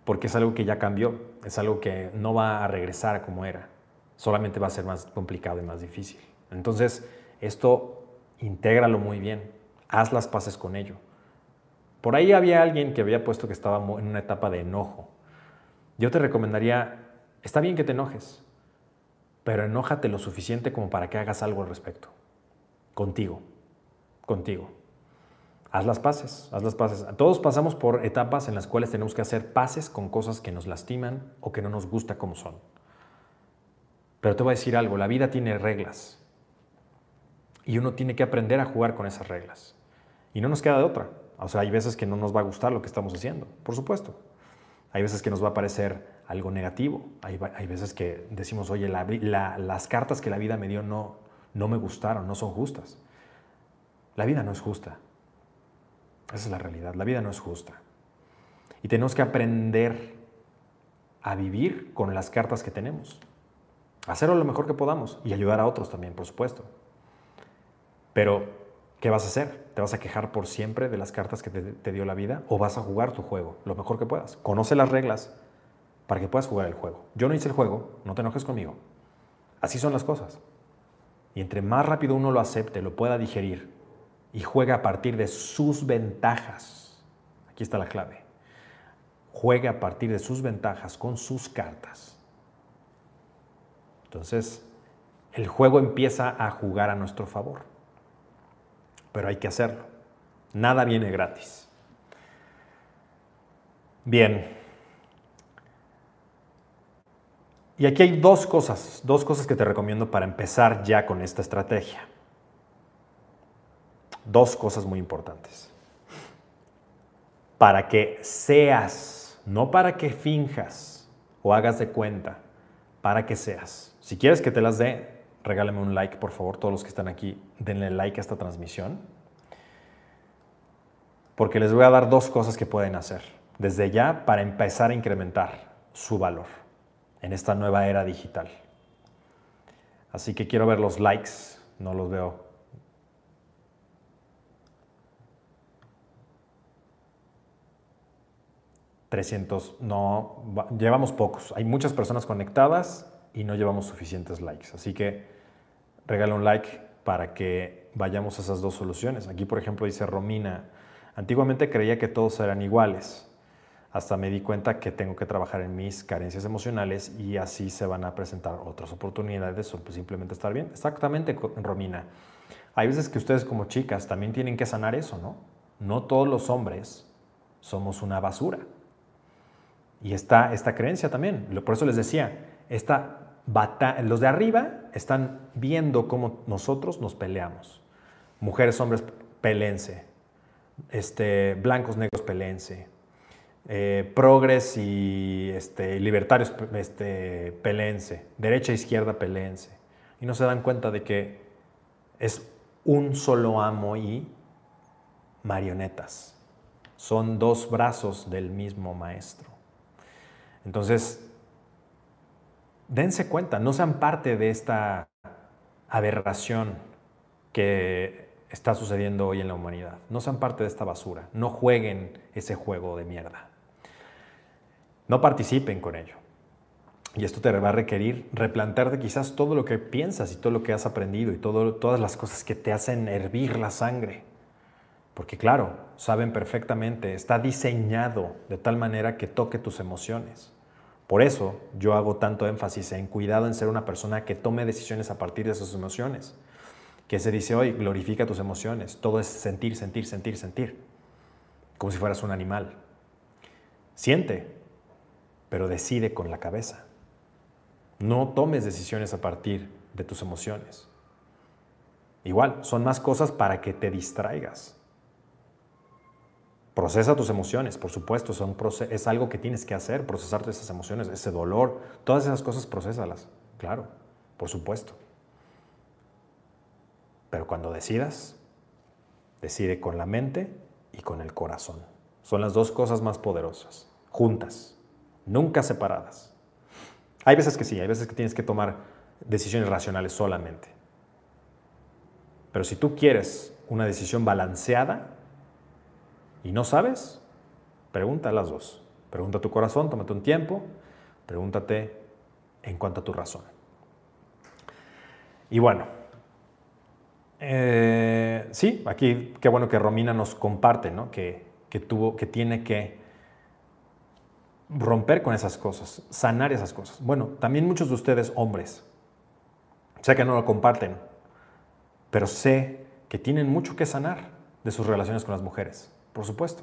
porque es algo que ya cambió, es algo que no va a regresar a como era, solamente va a ser más complicado y más difícil. Entonces, esto intégralo muy bien, haz las paces con ello. Por ahí había alguien que había puesto que estaba en una etapa de enojo. Yo te recomendaría, está bien que te enojes, pero enójate lo suficiente como para que hagas algo al respecto. Contigo, contigo haz las paces, haz las paces. Todos pasamos por etapas en las cuales tenemos que hacer paces con cosas que nos lastiman o que no nos gusta como son. Pero te voy a decir algo, la vida tiene reglas y uno tiene que aprender a jugar con esas reglas. Y no nos queda de otra. O sea, hay veces que no nos va a gustar lo que estamos haciendo, por supuesto. Hay veces que nos va a parecer algo negativo. Hay, veces que decimos, oye, las cartas que la vida me dio no, no me gustaron, no son justas. La vida no es justa. Esa es la realidad. La vida no es justa. Y tenemos que aprender a vivir con las cartas que tenemos. Hacerlo lo mejor que podamos y ayudar a otros también, por supuesto. Pero, ¿qué vas a hacer? ¿Te vas a quejar por siempre de las cartas que te, dio la vida o vas a jugar tu juego lo mejor que puedas? Conoce las reglas para que puedas jugar el juego. Yo no hice el juego, no te enojes conmigo. Así son las cosas. Y entre más rápido uno lo acepte, lo pueda digerir y juega a partir de sus ventajas. Aquí está la clave. Juega a partir de sus ventajas con sus cartas. Entonces, el juego empieza a jugar a nuestro favor. Pero hay que hacerlo. Nada viene gratis. Bien. Y aquí hay dos cosas, dos cosas que te recomiendo para empezar ya con esta estrategia dos cosas muy importantes. Para que seas, no para que finjas o hagas de cuenta, para que seas. Si quieres que te las dé, regálame un like, por favor, todos los que están aquí, denle like a esta transmisión. Porque les voy a dar dos cosas que pueden hacer desde ya para empezar a incrementar su valor en esta nueva era digital. Así que quiero ver los likes, no los veo 300, no, llevamos pocos. Hay muchas personas conectadas y no llevamos suficientes likes. Así que regala un like para que vayamos a esas dos soluciones. Aquí, por ejemplo, dice Romina, antiguamente creía que todos eran iguales. Hasta me di cuenta que tengo que trabajar en mis carencias emocionales y así se van a presentar otras oportunidades o pues simplemente estar bien. Exactamente, Romina. Hay veces que ustedes como chicas también tienen que sanar eso, ¿no? No todos los hombres somos una basura. Y está esta creencia también. Por eso les decía, esta los de arriba están viendo cómo nosotros nos peleamos. Mujeres, hombres, pelense. este, blancos, negros, pelense. Eh, progres y este, libertarios este, pelense. Derecha, izquierda, pelense. Y no se dan cuenta de que es un solo amo y marionetas. Son dos brazos del mismo maestro. Entonces, dense cuenta, no sean parte de esta aberración que está sucediendo hoy en la humanidad. No sean parte de esta basura. No jueguen ese juego de mierda. No participen con ello. Y esto te va a requerir replantearte quizás todo lo que piensas y todo lo que has aprendido y todas las cosas que te hacen hervir la sangre. Porque claro, saben perfectamente, está diseñado de tal manera que toque tus emociones. Por eso yo hago tanto énfasis en cuidado en ser una persona que tome decisiones a partir de sus emociones. Que se dice hoy, glorifica tus emociones. Todo es sentir, sentir, sentir, sentir. Como si fueras un animal. Siente, pero decide con la cabeza. No tomes decisiones a partir de tus emociones. Igual, son más cosas para que te distraigas. Procesa tus emociones, por supuesto, es algo que tienes que hacer, procesar esas emociones, ese dolor, todas esas cosas, procesalas, claro, por supuesto. Pero cuando decidas, decide con la mente y con el corazón. Son las dos cosas más poderosas, juntas, nunca separadas. Hay veces que sí, hay veces que tienes que tomar decisiones racionales solamente. Pero si tú quieres una decisión balanceada, y no sabes, pregunta a las dos. Pregunta a tu corazón, tómate un tiempo, pregúntate en cuanto a tu razón. Y bueno, eh, sí, aquí qué bueno que Romina nos comparte, ¿no? que, que, tuvo, que tiene que romper con esas cosas, sanar esas cosas. Bueno, también muchos de ustedes, hombres, sé que no lo comparten, pero sé que tienen mucho que sanar de sus relaciones con las mujeres por supuesto.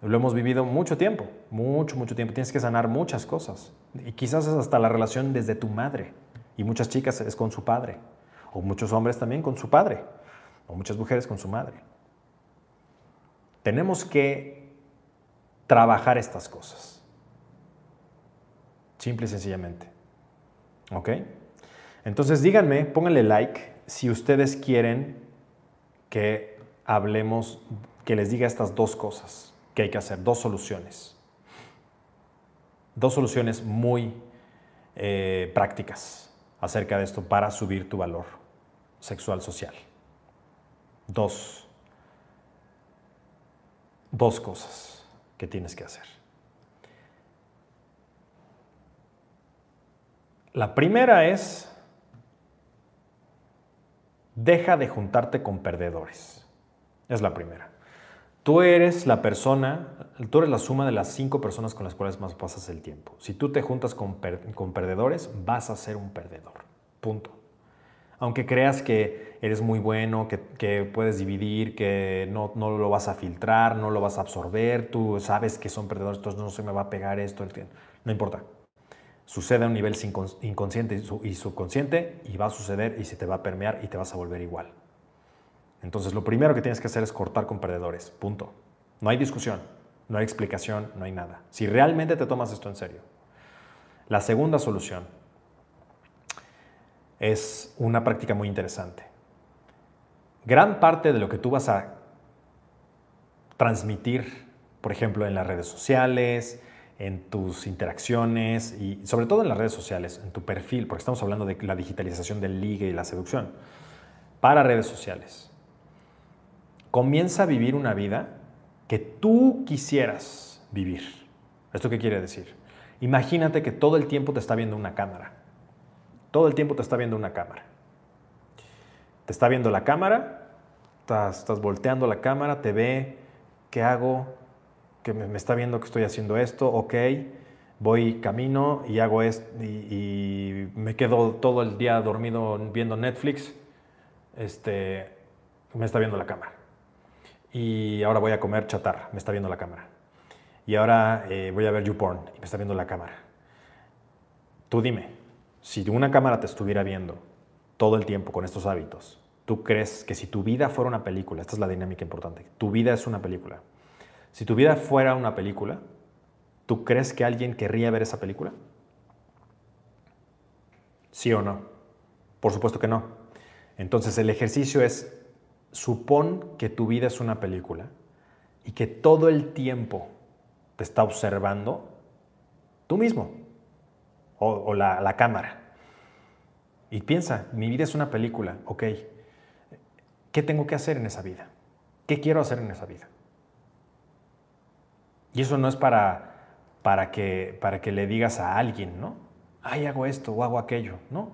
Lo hemos vivido mucho tiempo, mucho, mucho tiempo. Tienes que sanar muchas cosas. Y quizás es hasta la relación desde tu madre. Y muchas chicas es con su padre. O muchos hombres también con su padre. O muchas mujeres con su madre. Tenemos que trabajar estas cosas. Simple y sencillamente. ¿Ok? Entonces díganme, pónganle like si ustedes quieren que hablemos, que les diga estas dos cosas que hay que hacer, dos soluciones. Dos soluciones muy eh, prácticas acerca de esto para subir tu valor sexual social. Dos. Dos cosas que tienes que hacer. La primera es, deja de juntarte con perdedores. Es la primera. Tú eres la persona, tú eres la suma de las cinco personas con las cuales más pasas el tiempo. Si tú te juntas con, perdedores, vas a ser un perdedor. Punto. Aunque creas que eres muy bueno, que, puedes dividir, que no, no, lo vas a filtrar, no lo vas a absorber, tú sabes que son perdedores, entonces no se me va a pegar esto, no importa. Sucede a un nivel inconsciente y subconsciente y va a suceder y se te va a permear y te vas a volver igual. Entonces, lo primero que tienes que hacer es cortar con perdedores. Punto. No hay discusión, no hay explicación, no hay nada. Si realmente te tomas esto en serio. La segunda solución es una práctica muy interesante. Gran parte de lo que tú vas a transmitir, por ejemplo, en las redes sociales, en tus interacciones y sobre todo en las redes sociales, en tu perfil, porque estamos hablando de la digitalización del ligue y la seducción, para redes sociales comienza a vivir una vida que tú quisieras vivir. ¿Esto qué quiere decir? Imagínate que todo el tiempo te está viendo una cámara. Todo el tiempo te está viendo una cámara. Te está viendo la cámara, estás, volteando la cámara, te ve, ¿qué hago? Que me, está viendo que estoy haciendo esto, ok, voy camino y hago esto y, y me quedo todo el día dormido viendo Netflix, este, me está viendo la cámara y ahora voy a comer chatarra, me está viendo la cámara. Y ahora eh, voy a ver YouPorn y me está viendo la cámara. Tú dime, si una cámara te estuviera viendo todo el tiempo con estos hábitos, tú crees que si tu vida fuera una película, esta es la dinámica importante, tu vida es una película. Si tu vida fuera una película, ¿tú crees que alguien querría ver esa película? ¿Sí o no? Por supuesto que no. Entonces el ejercicio es, supón que tu vida es una película y que todo el tiempo te está observando tú mismo o, la, la cámara. Y piensa, mi vida es una película, ok, ¿qué tengo que hacer en esa vida? ¿Qué quiero hacer en esa vida? Y eso no es para, para, que, para que le digas a alguien, ¿no? Ay, hago esto o hago aquello, ¿no?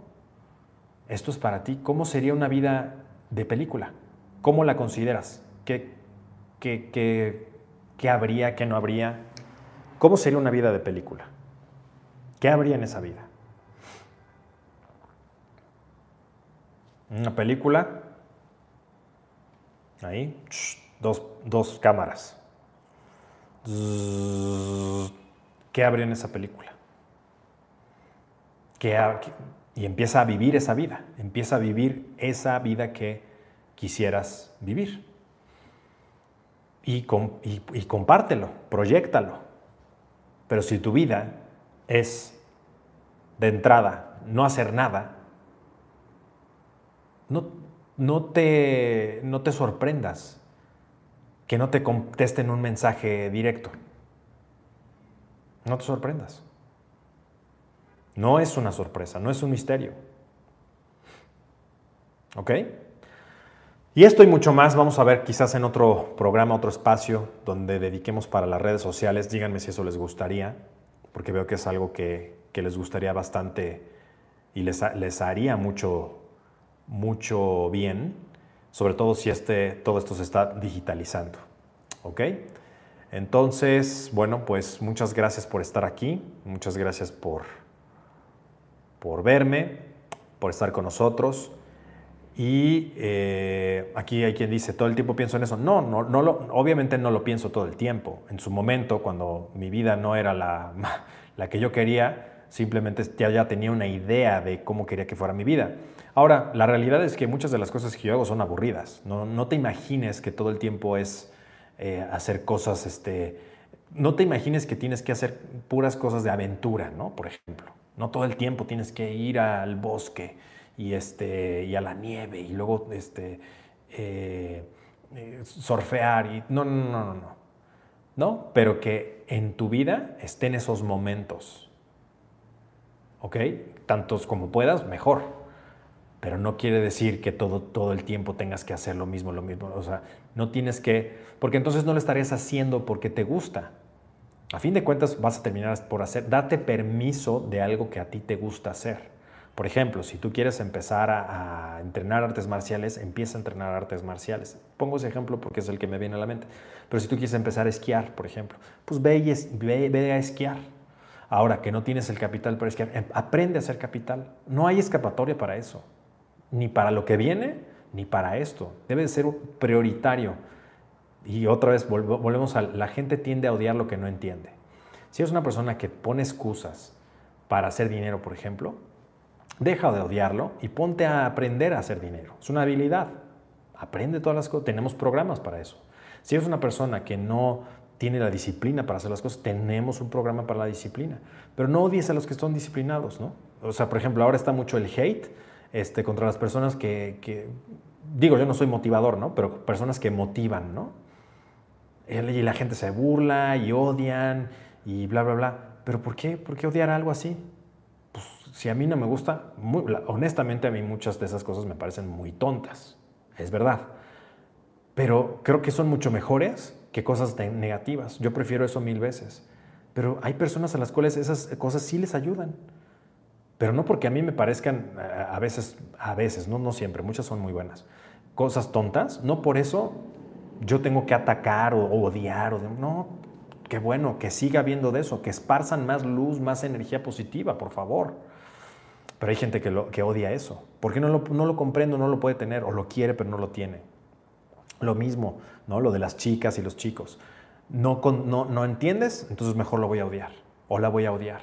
Esto es para ti. ¿Cómo sería una vida de película? ¿Cómo la consideras? ¿Qué, qué, qué, habría, qué no habría? ¿Cómo sería una vida de película? ¿Qué habría en esa vida? Una película Ahí, dos, cámaras. ¿Qué abre en esa película? y empieza a vivir esa vida, empieza a vivir esa vida que quisieras vivir. Y, compártelo, proyectalo. Pero si tu vida es de entrada no hacer nada, no, no te, no te sorprendas que no te contesten un mensaje directo. No te sorprendas. No es una sorpresa, no es un misterio. ¿Ok? Y esto y mucho más vamos a ver quizás en otro programa, otro espacio donde dediquemos para las redes sociales. Díganme si eso les gustaría, porque veo que es algo que, les gustaría bastante y les, les haría mucho mucho bien, sobre todo si este, todo esto se está digitalizando. ¿Ok? Entonces, bueno, pues muchas gracias por estar aquí, muchas gracias por, por verme, por estar con nosotros. Y eh, aquí hay quien dice, todo el tiempo pienso en eso. No, no, no obviamente no lo pienso todo el tiempo. En su momento, cuando mi vida no era la, la que yo quería, simplemente ya, tenía una idea de cómo quería que fuera mi vida. Ahora, la realidad es que muchas de las cosas que yo hago son aburridas. No, te imagines que todo el tiempo es eh, hacer cosas, este, no te imagines que tienes que hacer puras cosas de aventura, ¿no? Por ejemplo. No todo el tiempo tienes que ir al bosque y, este, y a la nieve y luego este, eh, eh. Y, no, no, no, no, no. ¿No? Pero que en tu vida estén esos momentos. ¿Ok? Tantos como puedas, mejor pero no quiere decir que todo, todo el tiempo tengas que hacer lo mismo, lo mismo. O sea, no tienes que, porque entonces no lo estarías haciendo porque te gusta. A fin de cuentas vas a terminar por hacer, date permiso de algo que a ti te gusta hacer. Por ejemplo, si tú quieres empezar a, entrenar artes marciales, empieza a entrenar artes marciales. Pongo ese ejemplo porque es el que me viene a la mente. Pero si tú quieres empezar a esquiar, por ejemplo, pues ve, y ve, ve a esquiar. Ahora que no tienes el capital para esquiar, em, aprende a hacer capital. No hay escapatoria para eso ni para lo que viene, ni para esto. Debe ser prioritario. Y otra vez volvemos a la gente tiende a odiar lo que no entiende. Si eres una persona que pone excusas para hacer dinero, por ejemplo, deja de odiarlo y ponte a aprender a hacer dinero. Es una habilidad. Aprende todas las cosas. Tenemos programas para eso. Si eres una persona que no tiene la disciplina para hacer las cosas, tenemos un programa para la disciplina. Pero no odies a los que son disciplinados, ¿no? O sea, por ejemplo, ahora está mucho el hate este, contra las personas que, digo, yo no soy motivador, ¿no? Pero personas que motivan, ¿no? Y la gente se burla y odian y bla, bla, bla. ¿Pero por qué? ¿Por qué odiar algo así? Si a mí no me gusta, honestamente a mí muchas de esas cosas me parecen muy tontas, es verdad. Pero creo que son mucho mejores que cosas negativas. Yo prefiero eso mil veces. Pero hay personas a las cuales esas cosas sí les ayudan pero no porque a mí me parezcan a veces, a veces, no, no siempre, muchas son muy buenas, cosas tontas, no por eso yo tengo que atacar o, odiar, o no, qué bueno, que siga habiendo de eso, que esparzan más luz, más energía positiva, por favor. Pero hay gente que, lo, que odia eso. ¿Por qué no lo, no lo comprendo, no lo puede tener? O lo quiere, pero no lo tiene. Lo mismo, ¿no? Lo de las chicas y los chicos. No, no, no entiendes, entonces mejor lo voy a odiar. O la voy a odiar.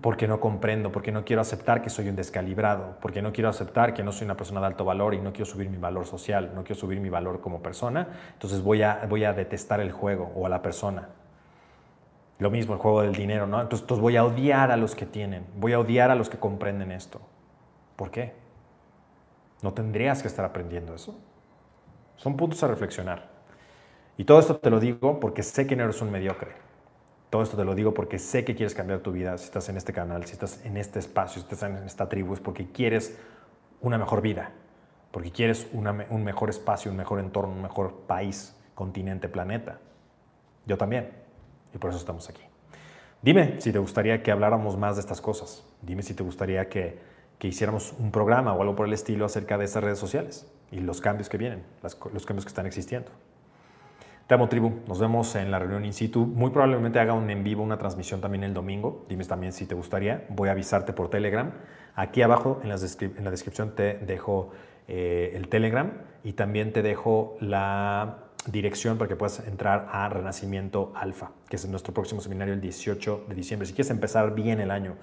porque no comprendo, porque no quiero aceptar que soy un descalibrado, porque no quiero aceptar que no soy una persona de alto valor y no quiero subir mi valor social, no quiero subir mi valor como persona, entonces voy a, voy a detestar el juego o a la persona. Lo mismo el juego del dinero, ¿no? Entonces, voy a odiar a los que tienen, voy a odiar a los que comprenden esto. ¿Por qué? ¿No tendrías que estar aprendiendo eso? Son puntos a reflexionar. Y todo esto te lo digo porque sé que no eres un mediocre. Todo esto te lo digo porque sé que quieres cambiar tu vida. Si estás en este canal, si estás en este espacio, si estás en esta tribu, es porque quieres una mejor vida, porque quieres un mejor espacio, un mejor entorno, un mejor país, continente, planeta. Yo también. Y por eso estamos aquí. Dime si te gustaría que habláramos más de estas cosas. Dime si te gustaría que, que hiciéramos un programa o algo por el estilo acerca de estas redes sociales y los cambios que vienen, los cambios que están existiendo. Te amo, tribu. Nos vemos en la reunión in situ. Muy probablemente haga un en vivo, una transmisión también el domingo. Dime también si te gustaría. Voy a avisarte por Telegram. Aquí abajo en, en la descripción te dejo eh, el Telegram y también te dejo la dirección para que puedas entrar a Renacimiento Alfa, que es nuestro próximo seminario el 18 de diciembre. Si quieres empezar bien el año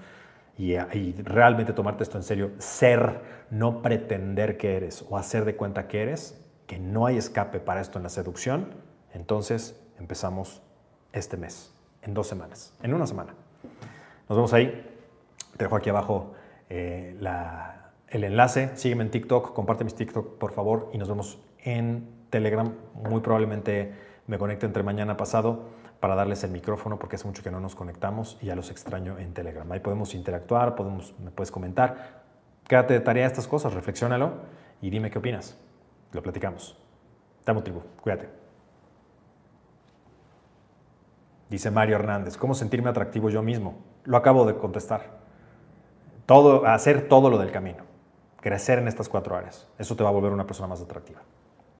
y, y realmente tomarte esto en serio, ser, no pretender que eres o hacer de cuenta que eres, que no hay escape para esto en la seducción entonces empezamos este mes, en dos semanas, en una semana. Nos vemos ahí. Te dejo aquí abajo eh, el enlace. Sígueme en TikTok, comparte mis TikTok por favor y nos vemos en Telegram. Muy probablemente me conecte entre mañana pasado para darles el micrófono porque hace mucho que no nos conectamos y ya los extraño en Telegram. Ahí podemos interactuar, podemos, me puedes comentar. Quédate de tarea estas cosas, reflexiónalo y dime qué opinas. Lo platicamos. Te amo, tribu. Cuídate. Dice Mario Hernández, ¿cómo sentirme atractivo yo mismo? Lo acabo de contestar. Todo, hacer todo lo del camino. Crecer en estas cuatro áreas. Eso te va a volver una persona más atractiva.